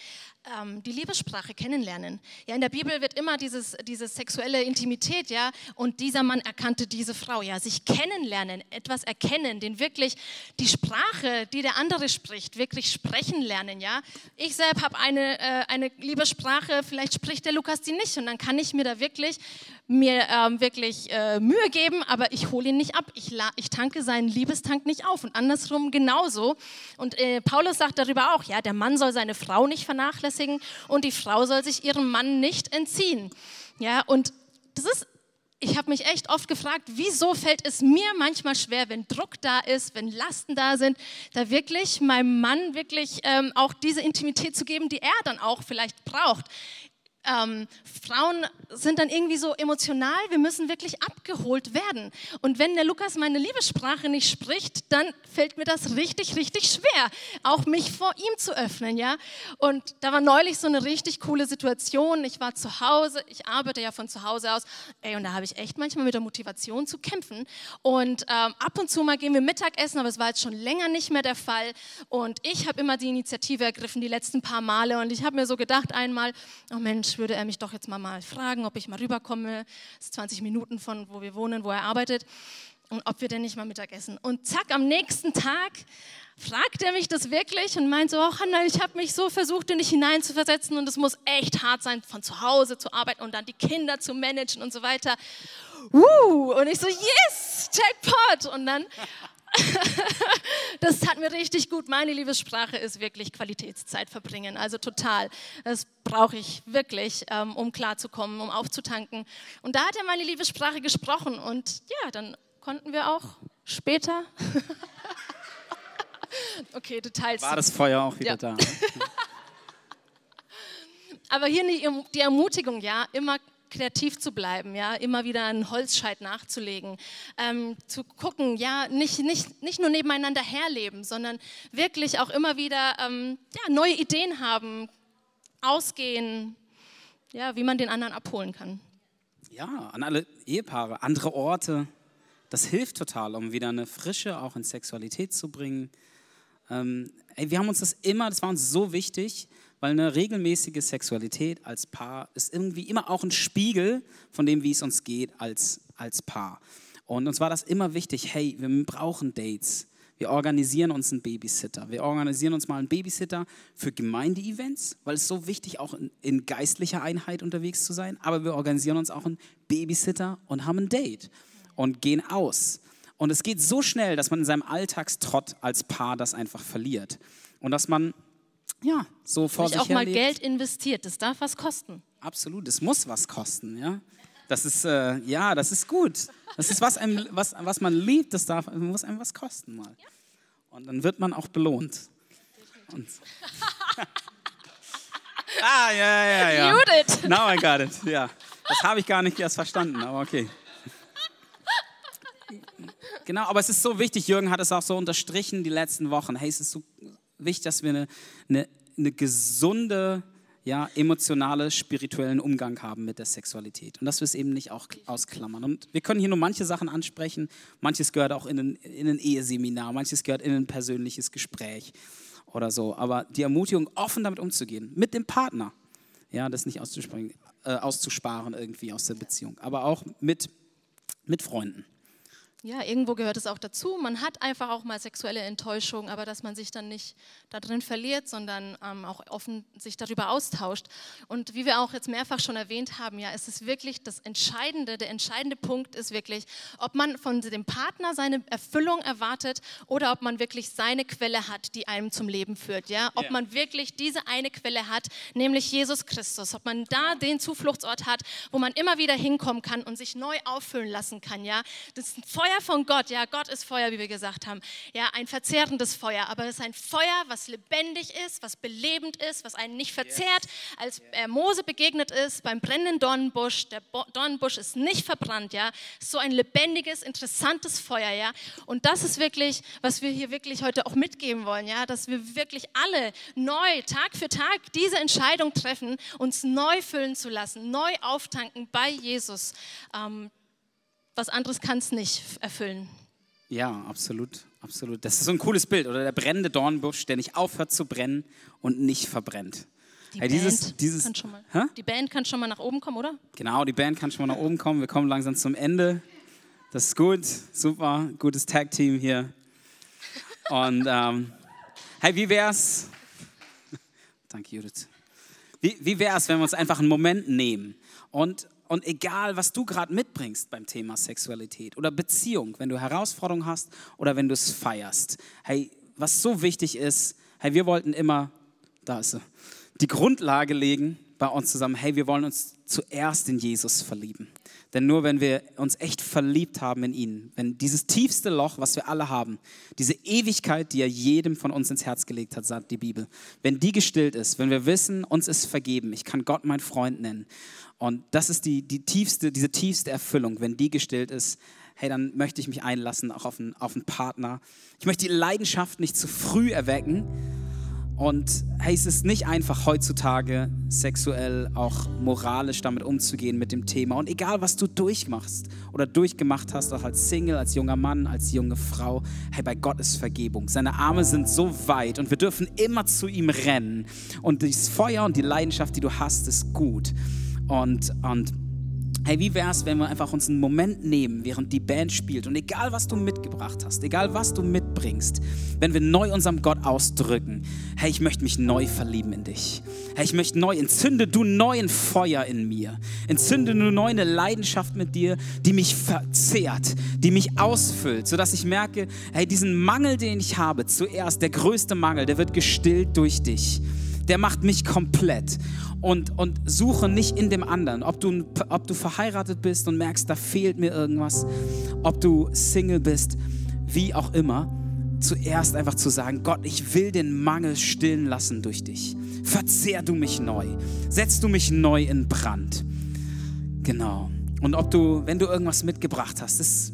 S2: ähm, die Liebessprache kennenlernen. Ja, in der Bibel wird immer dieses, diese sexuelle Intimität, ja, und dieser Mann erkannte diese Frau, ja, sich kennenlernen, etwas erkennen, den wirklich die Sprache, die der andere spricht, wirklich sprechen lernen, ja. Ich selbst habe eine, äh, eine Liebessprache, vielleicht spricht der Lukas die nicht, und dann kann ich mir da wirklich mir ähm, wirklich äh, Mühe geben, aber ich hole ihn nicht ab. Ich, ich, tanke seinen Liebestank nicht auf und andersrum genauso. Und äh, Paulus sagt darüber auch, ja, der Mann soll seine Frau nicht vernachlässigen und die Frau soll sich ihrem Mann nicht entziehen. Ja, und das ist ich habe mich echt oft gefragt, wieso fällt es mir manchmal schwer, wenn Druck da ist, wenn Lasten da sind, da wirklich meinem Mann wirklich ähm, auch diese Intimität zu geben, die er dann auch vielleicht braucht ähm, Frauen sind dann irgendwie so emotional, wir müssen wirklich abgeholt werden. Und wenn der Lukas meine Liebessprache nicht spricht, dann fällt mir das richtig, richtig schwer, auch mich vor ihm zu öffnen, ja. Und da war neulich so eine richtig coole Situation. Ich war zu Hause, ich arbeite ja von zu Hause aus, ey, und da habe ich echt manchmal mit der Motivation zu kämpfen. Und ähm, ab und zu mal gehen wir Mittagessen, aber es war jetzt schon länger nicht mehr der Fall. Und ich habe immer die Initiative ergriffen, die letzten paar Male. Und ich habe mir so gedacht einmal, oh Mensch, würde er mich doch jetzt mal, mal fragen, ob ich mal rüberkomme. Das ist 20 Minuten von wo wir wohnen, wo er arbeitet. Und ob wir denn nicht mal Mittagessen. Und zack, am nächsten Tag fragt er mich das wirklich und meint so, oh Hanna, ich habe mich so versucht, in dich hineinzuversetzen und es muss echt hart sein, von zu Hause zu arbeiten und dann die Kinder zu managen und so weiter. Uh, und ich so, yes, Jackpot. Und dann das tat mir richtig gut. Meine Liebessprache ist wirklich Qualitätszeit verbringen. Also total. Das brauche ich wirklich, ähm, um klarzukommen, um aufzutanken. Und da hat er meine Liebessprache gesprochen. Und ja, dann konnten wir auch später. okay, Details.
S3: War das Feuer auch wieder ja. da?
S2: Aber hier die Ermutigung, ja, immer kreativ zu bleiben, ja, immer wieder einen Holzscheit nachzulegen, ähm, zu gucken, ja, nicht, nicht, nicht nur nebeneinander herleben, sondern wirklich auch immer wieder ähm, ja, neue Ideen haben, ausgehen, ja, wie man den anderen abholen kann.
S3: Ja, an alle Ehepaare, andere Orte, das hilft total, um wieder eine Frische auch in Sexualität zu bringen. Ähm, ey, wir haben uns das immer, das war uns so wichtig, weil eine regelmäßige Sexualität als Paar ist irgendwie immer auch ein Spiegel von dem, wie es uns geht als, als Paar. Und uns war das immer wichtig, hey, wir brauchen Dates. Wir organisieren uns einen Babysitter. Wir organisieren uns mal einen Babysitter für Gemeindeevents, weil es so wichtig auch in, in geistlicher Einheit unterwegs zu sein. Aber wir organisieren uns auch einen Babysitter und haben ein Date und gehen aus. Und es geht so schnell, dass man in seinem Alltagstrott als Paar das einfach verliert. Und dass man ja, so vor sich
S2: auch mal lebt. Geld investiert, das darf was kosten.
S3: Absolut, es muss was kosten, ja. Das ist, äh, ja, das ist gut. Das ist was, einem, was, was man liebt, das darf, muss einem was kosten mal. Und dann wird man auch belohnt. Und ah, ja, ja, ja.
S2: Judith.
S3: Now I got it, ja. Das habe ich gar nicht erst verstanden, aber okay. Genau, aber es ist so wichtig, Jürgen hat es auch so unterstrichen die letzten Wochen. Hey, es ist so wichtig, dass wir eine, eine, eine gesunde, ja, emotionale, spirituellen Umgang haben mit der Sexualität und dass wir es eben nicht auch ausklammern. Und wir können hier nur manche Sachen ansprechen, manches gehört auch in ein, in ein Eheseminar, manches gehört in ein persönliches Gespräch oder so. Aber die Ermutigung, offen damit umzugehen, mit dem Partner, ja, das nicht auszusparen, äh, auszusparen irgendwie aus der Beziehung, aber auch mit, mit Freunden.
S2: Ja, irgendwo gehört es auch dazu. Man hat einfach auch mal sexuelle Enttäuschung, aber dass man sich dann nicht da drin verliert, sondern ähm, auch offen sich darüber austauscht. Und wie wir auch jetzt mehrfach schon erwähnt haben, ja, ist es wirklich das Entscheidende, der entscheidende Punkt ist wirklich, ob man von dem Partner seine Erfüllung erwartet oder ob man wirklich seine Quelle hat, die einem zum Leben führt. Ja, ob yeah. man wirklich diese eine Quelle hat, nämlich Jesus Christus, ob man da den Zufluchtsort hat, wo man immer wieder hinkommen kann und sich neu auffüllen lassen kann. Ja, das ist ein Feuer Feuer von Gott, ja, Gott ist Feuer, wie wir gesagt haben. Ja, ein verzehrendes Feuer, aber es ist ein Feuer, was lebendig ist, was belebend ist, was einen nicht verzehrt. Als äh, Mose begegnet ist beim brennenden Dornenbusch, der Bo Dornenbusch ist nicht verbrannt, ja. So ein lebendiges, interessantes Feuer, ja. Und das ist wirklich, was wir hier wirklich heute auch mitgeben wollen, ja, dass wir wirklich alle neu, Tag für Tag diese Entscheidung treffen, uns neu füllen zu lassen, neu auftanken bei Jesus. Ähm, was anderes kann es nicht erfüllen.
S3: Ja, absolut, absolut. Das ist so ein cooles Bild, oder der brennende Dornbusch, der nicht aufhört zu brennen und nicht verbrennt.
S2: Die, hey, Band, dieses, dieses, kann schon mal, die Band kann schon mal nach oben kommen, oder?
S3: Genau, die Band kann schon mal nach oben kommen. Wir kommen langsam zum Ende. Das ist gut, super, gutes Tag-Team hier. Und ähm, hey, wie wär's? Danke, Judith. Wie, wie wär's, wenn wir uns einfach einen Moment nehmen und und egal, was du gerade mitbringst beim Thema Sexualität oder Beziehung, wenn du Herausforderungen hast oder wenn du es feierst, hey, was so wichtig ist, hey, wir wollten immer, da ist sie, die Grundlage legen bei uns zusammen, hey, wir wollen uns zuerst in Jesus verlieben. Denn nur wenn wir uns echt verliebt haben in ihn, wenn dieses tiefste Loch, was wir alle haben, diese Ewigkeit, die er jedem von uns ins Herz gelegt hat, sagt die Bibel, wenn die gestillt ist, wenn wir wissen, uns ist vergeben, ich kann Gott mein Freund nennen und das ist die, die tiefste, diese tiefste Erfüllung, wenn die gestillt ist, hey, dann möchte ich mich einlassen, auch auf einen, auf einen Partner. Ich möchte die Leidenschaft nicht zu früh erwecken. Und hey, es ist nicht einfach heutzutage sexuell, auch moralisch damit umzugehen mit dem Thema. Und egal, was du durchmachst oder durchgemacht hast, auch als Single, als junger Mann, als junge Frau, hey, bei Gott ist Vergebung. Seine Arme sind so weit und wir dürfen immer zu ihm rennen. Und das Feuer und die Leidenschaft, die du hast, ist gut. Und, und hey, wie wäre es, wenn wir einfach uns einen Moment nehmen, während die Band spielt und egal was du mitgebracht hast, egal was du mitbringst, wenn wir neu unserem Gott ausdrücken, hey, ich möchte mich neu verlieben in dich. Hey, ich möchte neu, entzünde du neuen Feuer in mir. Entzünde du neu eine Leidenschaft mit dir, die mich verzehrt, die mich ausfüllt, sodass ich merke, hey, diesen Mangel, den ich habe, zuerst, der größte Mangel, der wird gestillt durch dich der macht mich komplett. Und, und suche nicht in dem anderen, ob du, ob du verheiratet bist und merkst, da fehlt mir irgendwas, ob du Single bist, wie auch immer, zuerst einfach zu sagen, Gott, ich will den Mangel stillen lassen durch dich. Verzehr du mich neu, setz du mich neu in Brand. Genau. Und ob du, wenn du irgendwas mitgebracht hast, das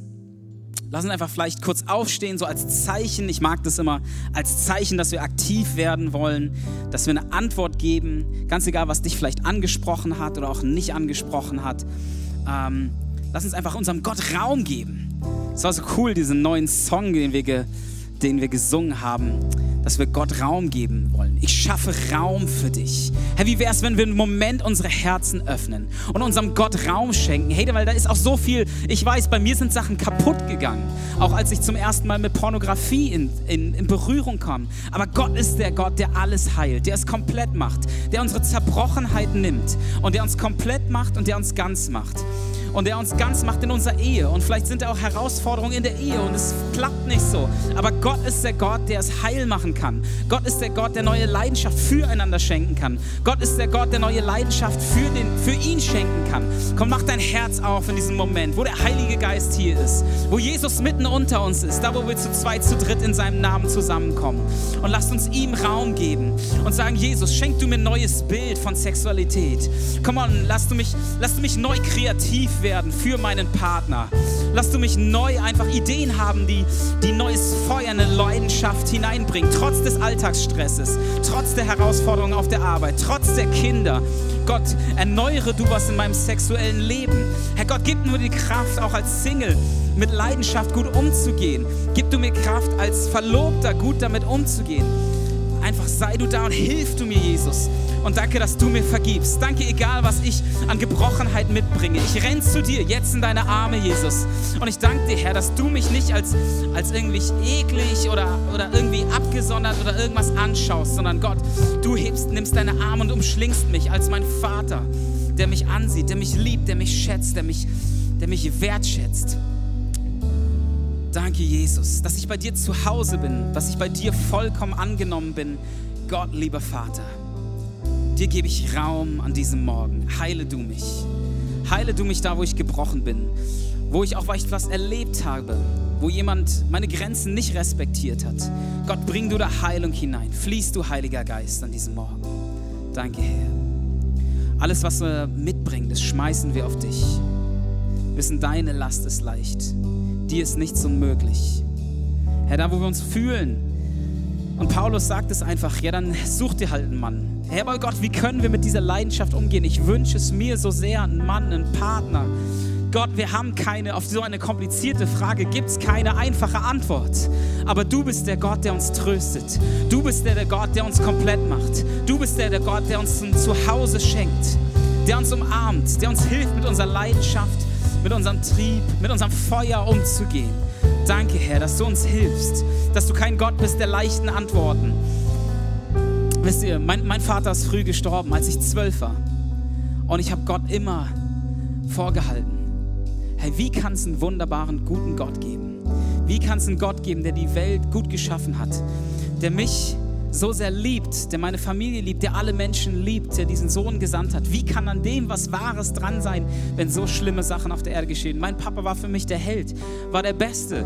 S3: Lass uns einfach vielleicht kurz aufstehen, so als Zeichen. Ich mag das immer als Zeichen, dass wir aktiv werden wollen, dass wir eine Antwort geben. Ganz egal, was dich vielleicht angesprochen hat oder auch nicht angesprochen hat. Ähm, lass uns einfach unserem Gott Raum geben. Es war so cool, diesen neuen Song, den wir, den wir gesungen haben dass wir Gott Raum geben wollen. Ich schaffe Raum für dich. Herr, wie wäre es, wenn wir einen Moment unsere Herzen öffnen und unserem Gott Raum schenken? Hey, weil da ist auch so viel, ich weiß, bei mir sind Sachen kaputt gegangen. Auch als ich zum ersten Mal mit Pornografie in, in, in Berührung kam. Aber Gott ist der Gott, der alles heilt, der es komplett macht, der unsere Zerbrochenheit nimmt und der uns komplett macht und der uns ganz macht und der uns ganz macht in unserer Ehe. Und vielleicht sind da auch Herausforderungen in der Ehe und es klappt nicht so. Aber Gott ist der Gott, der es heil machen kann. Gott ist der Gott, der neue Leidenschaft füreinander schenken kann. Gott ist der Gott, der neue Leidenschaft für, den, für ihn schenken kann. Komm, mach dein Herz auf in diesem Moment, wo der Heilige Geist hier ist, wo Jesus mitten unter uns ist, da wo wir zu zweit, zu dritt in seinem Namen zusammenkommen. Und lasst uns ihm Raum geben und sagen, Jesus, schenk du mir ein neues Bild von Sexualität. Komm on, lass du mich, lass du mich neu kreativ werden für meinen Partner. Lass du mich neu einfach Ideen haben, die, die neues Feuer, eine Leidenschaft hineinbringen, trotz des Alltagsstresses, trotz der Herausforderungen auf der Arbeit, trotz der Kinder. Gott, erneuere du was in meinem sexuellen Leben. Herr Gott, gib mir die Kraft, auch als Single mit Leidenschaft gut umzugehen. Gib du mir Kraft, als Verlobter gut damit umzugehen. Einfach sei du da und hilf du mir, Jesus, Und danke, dass du mir vergibst. Danke, egal was ich an Gebrochenheit mitbringe. Ich renn zu dir jetzt in deine Arme, Jesus. Und ich danke dir, Herr, dass du mich nicht als, als irgendwie eklig oder, oder irgendwie abgesondert oder irgendwas anschaust, sondern Gott, du hebst, nimmst deine Arme und umschlingst mich als mein Vater, der mich ansieht, der mich liebt, der mich schätzt, der mich, der mich wertschätzt. Danke, Jesus, dass ich bei dir zu Hause bin, dass ich bei dir vollkommen angenommen bin. Gott, lieber Vater. Dir gebe ich Raum an diesem Morgen. Heile du mich. Heile du mich da, wo ich gebrochen bin. Wo ich auch was erlebt habe, wo jemand meine Grenzen nicht respektiert hat. Gott, bring du da Heilung hinein. Fließt du, Heiliger Geist, an diesem Morgen. Danke, Herr. Alles, was wir mitbringen, das schmeißen wir auf dich. Wissen, deine Last ist leicht. Dir ist nichts unmöglich. Herr, da wo wir uns fühlen, und Paulus sagt es einfach, ja, dann such dir halt einen Mann. Herr, aber Gott, wie können wir mit dieser Leidenschaft umgehen? Ich wünsche es mir so sehr, einen Mann, einen Partner. Gott, wir haben keine, auf so eine komplizierte Frage gibt es keine einfache Antwort. Aber du bist der Gott, der uns tröstet. Du bist der, der Gott, der uns komplett macht. Du bist der, der Gott, der uns ein Zuhause schenkt, der uns umarmt, der uns hilft, mit unserer Leidenschaft, mit unserem Trieb, mit unserem Feuer umzugehen. Danke, Herr, dass du uns hilfst, dass du kein Gott bist der leichten Antworten. Wisst ihr, mein, mein Vater ist früh gestorben, als ich zwölf war. Und ich habe Gott immer vorgehalten. Hey, wie kann es einen wunderbaren, guten Gott geben? Wie kann es einen Gott geben, der die Welt gut geschaffen hat, der mich so sehr liebt, der meine Familie liebt, der alle Menschen liebt, der diesen Sohn gesandt hat. Wie kann an dem was Wahres dran sein, wenn so schlimme Sachen auf der Erde geschehen? Mein Papa war für mich der Held, war der Beste,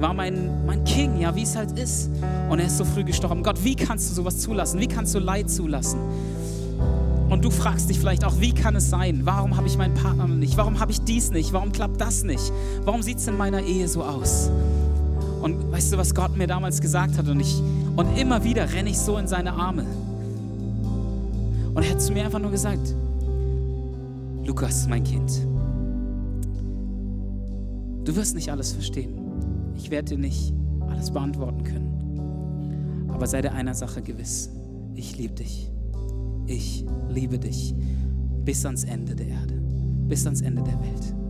S3: war mein, mein King, ja, wie es halt ist. Und er ist so früh gestorben. Gott, wie kannst du sowas zulassen? Wie kannst du Leid zulassen? Und du fragst dich vielleicht auch, wie kann es sein? Warum habe ich meinen Partner nicht? Warum habe ich dies nicht? Warum klappt das nicht? Warum sieht es in meiner Ehe so aus? Und weißt du, was Gott mir damals gesagt hat? Und, ich, und immer wieder renne ich so in seine Arme. Und er hat zu mir einfach nur gesagt, Lukas, mein Kind, du wirst nicht alles verstehen. Ich werde dir nicht alles beantworten können. Aber sei dir einer Sache gewiss. Ich liebe dich. Ich liebe dich bis ans Ende der Erde, bis ans Ende der Welt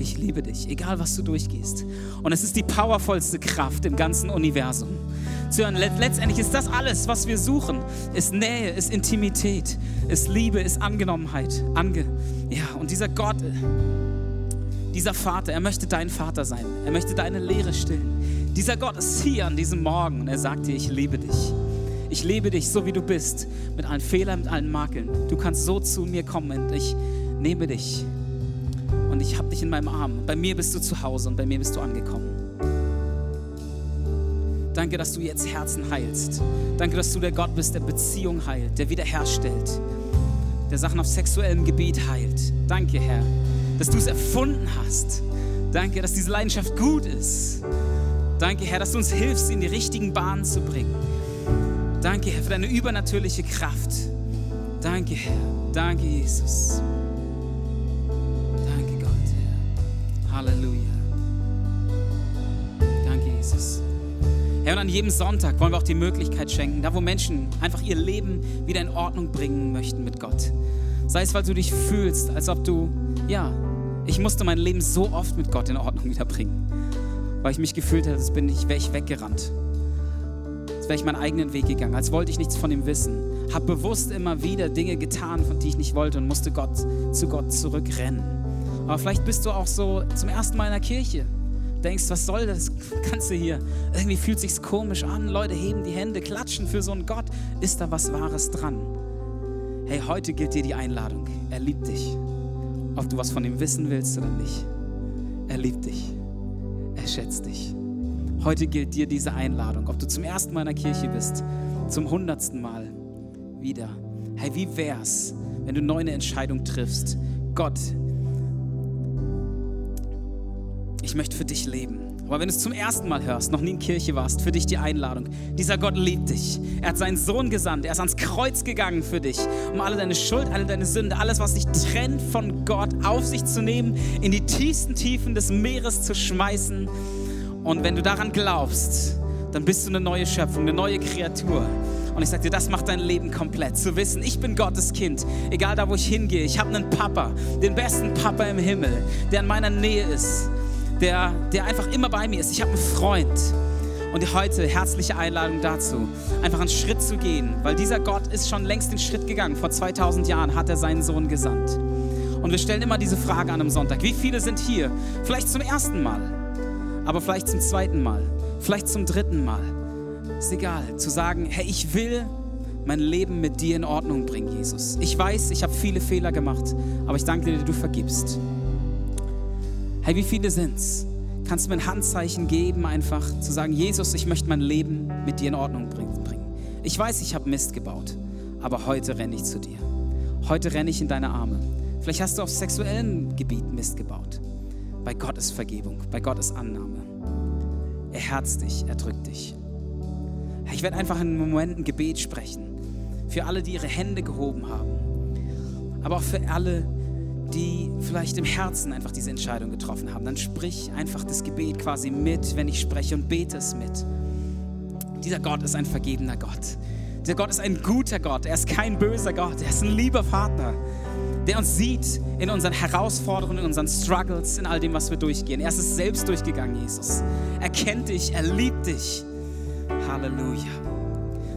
S3: ich liebe dich, egal was du durchgehst. Und es ist die powervollste Kraft im ganzen Universum. Zu hören, letztendlich ist das alles, was wir suchen, ist Nähe, ist Intimität, ist Liebe, ist Angenommenheit. Ange ja, und dieser Gott, dieser Vater, er möchte dein Vater sein. Er möchte deine Lehre stillen. Dieser Gott ist hier an diesem Morgen und er sagt dir, ich liebe dich. Ich liebe dich so, wie du bist, mit allen Fehlern, mit allen Makeln. Du kannst so zu mir kommen und ich nehme dich und ich habe dich in meinem Arm. Bei mir bist du zu Hause und bei mir bist du angekommen. Danke, dass du jetzt Herzen heilst. Danke, dass du der Gott bist, der Beziehung heilt, der wiederherstellt, der Sachen auf sexuellem Gebiet heilt. Danke, Herr, dass du es erfunden hast. Danke, dass diese Leidenschaft gut ist. Danke, Herr, dass du uns hilfst, sie in die richtigen Bahnen zu bringen. Danke, Herr, für deine übernatürliche Kraft. Danke, Herr. Danke, Jesus. Herr, und an jedem Sonntag wollen wir auch die Möglichkeit schenken, da wo Menschen einfach ihr Leben wieder in Ordnung bringen möchten mit Gott. Sei es, weil du dich fühlst, als ob du, ja, ich musste mein Leben so oft mit Gott in Ordnung wieder bringen, weil ich mich gefühlt hätte, als bin ich, wäre ich weggerannt. Als wäre ich meinen eigenen Weg gegangen, als wollte ich nichts von ihm wissen. Habe bewusst immer wieder Dinge getan, von die ich nicht wollte und musste Gott, zu Gott zurückrennen. Aber vielleicht bist du auch so zum ersten Mal in der Kirche. Denkst, was soll das Ganze hier? Irgendwie fühlt sich's komisch an. Leute heben die Hände, klatschen für so einen Gott. Ist da was Wahres dran? Hey, heute gilt dir die Einladung. Er liebt dich. Ob du was von ihm wissen willst oder nicht. Er liebt dich. Er schätzt dich. Heute gilt dir diese Einladung. Ob du zum ersten Mal in der Kirche bist, zum hundertsten Mal wieder. Hey, wie wär's, wenn du neu eine Entscheidung triffst? Gott, ich möchte für dich leben. Aber wenn du es zum ersten Mal hörst, noch nie in Kirche warst, für dich die Einladung. Dieser Gott liebt dich. Er hat seinen Sohn gesandt. Er ist ans Kreuz gegangen für dich, um alle deine Schuld, alle deine Sünde, alles, was dich trennt von Gott, auf sich zu nehmen, in die tiefsten Tiefen des Meeres zu schmeißen. Und wenn du daran glaubst, dann bist du eine neue Schöpfung, eine neue Kreatur. Und ich sage dir, das macht dein Leben komplett. Zu wissen, ich bin Gottes Kind, egal da, wo ich hingehe. Ich habe einen Papa, den besten Papa im Himmel, der in meiner Nähe ist, der, der einfach immer bei mir ist. Ich habe einen Freund. Und heute herzliche Einladung dazu, einfach einen Schritt zu gehen, weil dieser Gott ist schon längst den Schritt gegangen. Vor 2000 Jahren hat er seinen Sohn gesandt. Und wir stellen immer diese Frage an am Sonntag. Wie viele sind hier? Vielleicht zum ersten Mal, aber vielleicht zum zweiten Mal, vielleicht zum dritten Mal. Ist egal, zu sagen, hey, ich will mein Leben mit dir in Ordnung bringen, Jesus. Ich weiß, ich habe viele Fehler gemacht, aber ich danke dir, du vergibst. Hey, wie viele sind's? Kannst du mir ein Handzeichen geben, einfach zu sagen, Jesus, ich möchte mein Leben mit dir in Ordnung bringen. Ich weiß, ich habe Mist gebaut, aber heute renne ich zu dir. Heute renne ich in deine Arme. Vielleicht hast du auf sexuellem Gebiet Mist gebaut. Bei Gott ist Vergebung, bei Gott ist Annahme. Er herzt dich, er drückt dich. Ich werde einfach in einem Moment ein Gebet sprechen. Für alle, die ihre Hände gehoben haben. Aber auch für alle, die vielleicht im Herzen einfach diese Entscheidung getroffen haben. Dann sprich einfach das Gebet quasi mit, wenn ich spreche und bete es mit. Dieser Gott ist ein vergebener Gott. Dieser Gott ist ein guter Gott. Er ist kein böser Gott. Er ist ein lieber Vater der uns sieht in unseren Herausforderungen, in unseren Struggles, in all dem, was wir durchgehen. Er ist es selbst durchgegangen, Jesus. Er kennt dich, er liebt dich. Halleluja.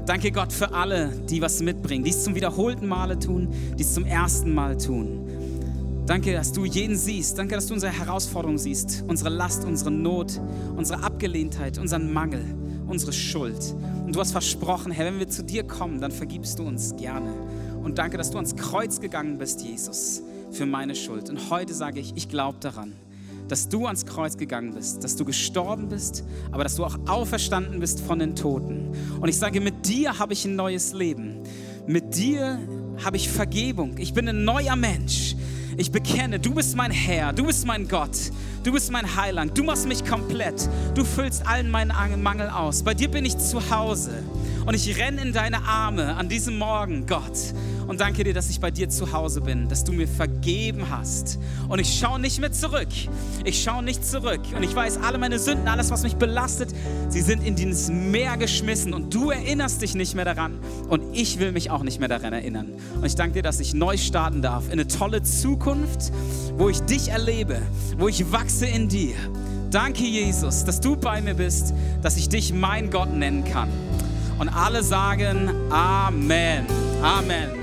S3: Danke Gott für alle, die was mitbringen, die es zum wiederholten Male tun, die es zum ersten Mal tun. Danke, dass du jeden siehst. Danke, dass du unsere Herausforderung siehst, unsere Last, unsere Not, unsere Abgelehntheit, unseren Mangel, unsere Schuld. Und du hast versprochen, Herr, wenn wir zu dir kommen, dann vergibst du uns gerne. Und danke, dass du ans Kreuz gegangen bist, Jesus, für meine Schuld. Und heute sage ich, ich glaube daran, dass du ans Kreuz gegangen bist, dass du gestorben bist, aber dass du auch auferstanden bist von den Toten. Und ich sage, mit dir habe ich ein neues Leben. Mit dir habe ich Vergebung. Ich bin ein neuer Mensch. Ich bekenne, du bist mein Herr, du bist mein Gott, du bist mein Heiland, du machst mich komplett, du füllst allen meinen Mangel aus. Bei dir bin ich zu Hause und ich renne in deine Arme an diesem Morgen, Gott, und danke dir, dass ich bei dir zu Hause bin, dass du mir vergeben hast. Und ich schaue nicht mehr zurück. Ich schaue nicht zurück. Und ich weiß, alle meine Sünden, alles, was mich belastet, sie sind in dieses Meer geschmissen und du erinnerst dich nicht mehr daran. Und ich will mich auch nicht mehr daran erinnern. Und ich danke dir, dass ich neu starten darf in eine tolle Zukunft, wo ich dich erlebe, wo ich wachse in dir. Danke, Jesus, dass du bei mir bist, dass ich dich mein Gott nennen kann. Und alle sagen Amen. Amen.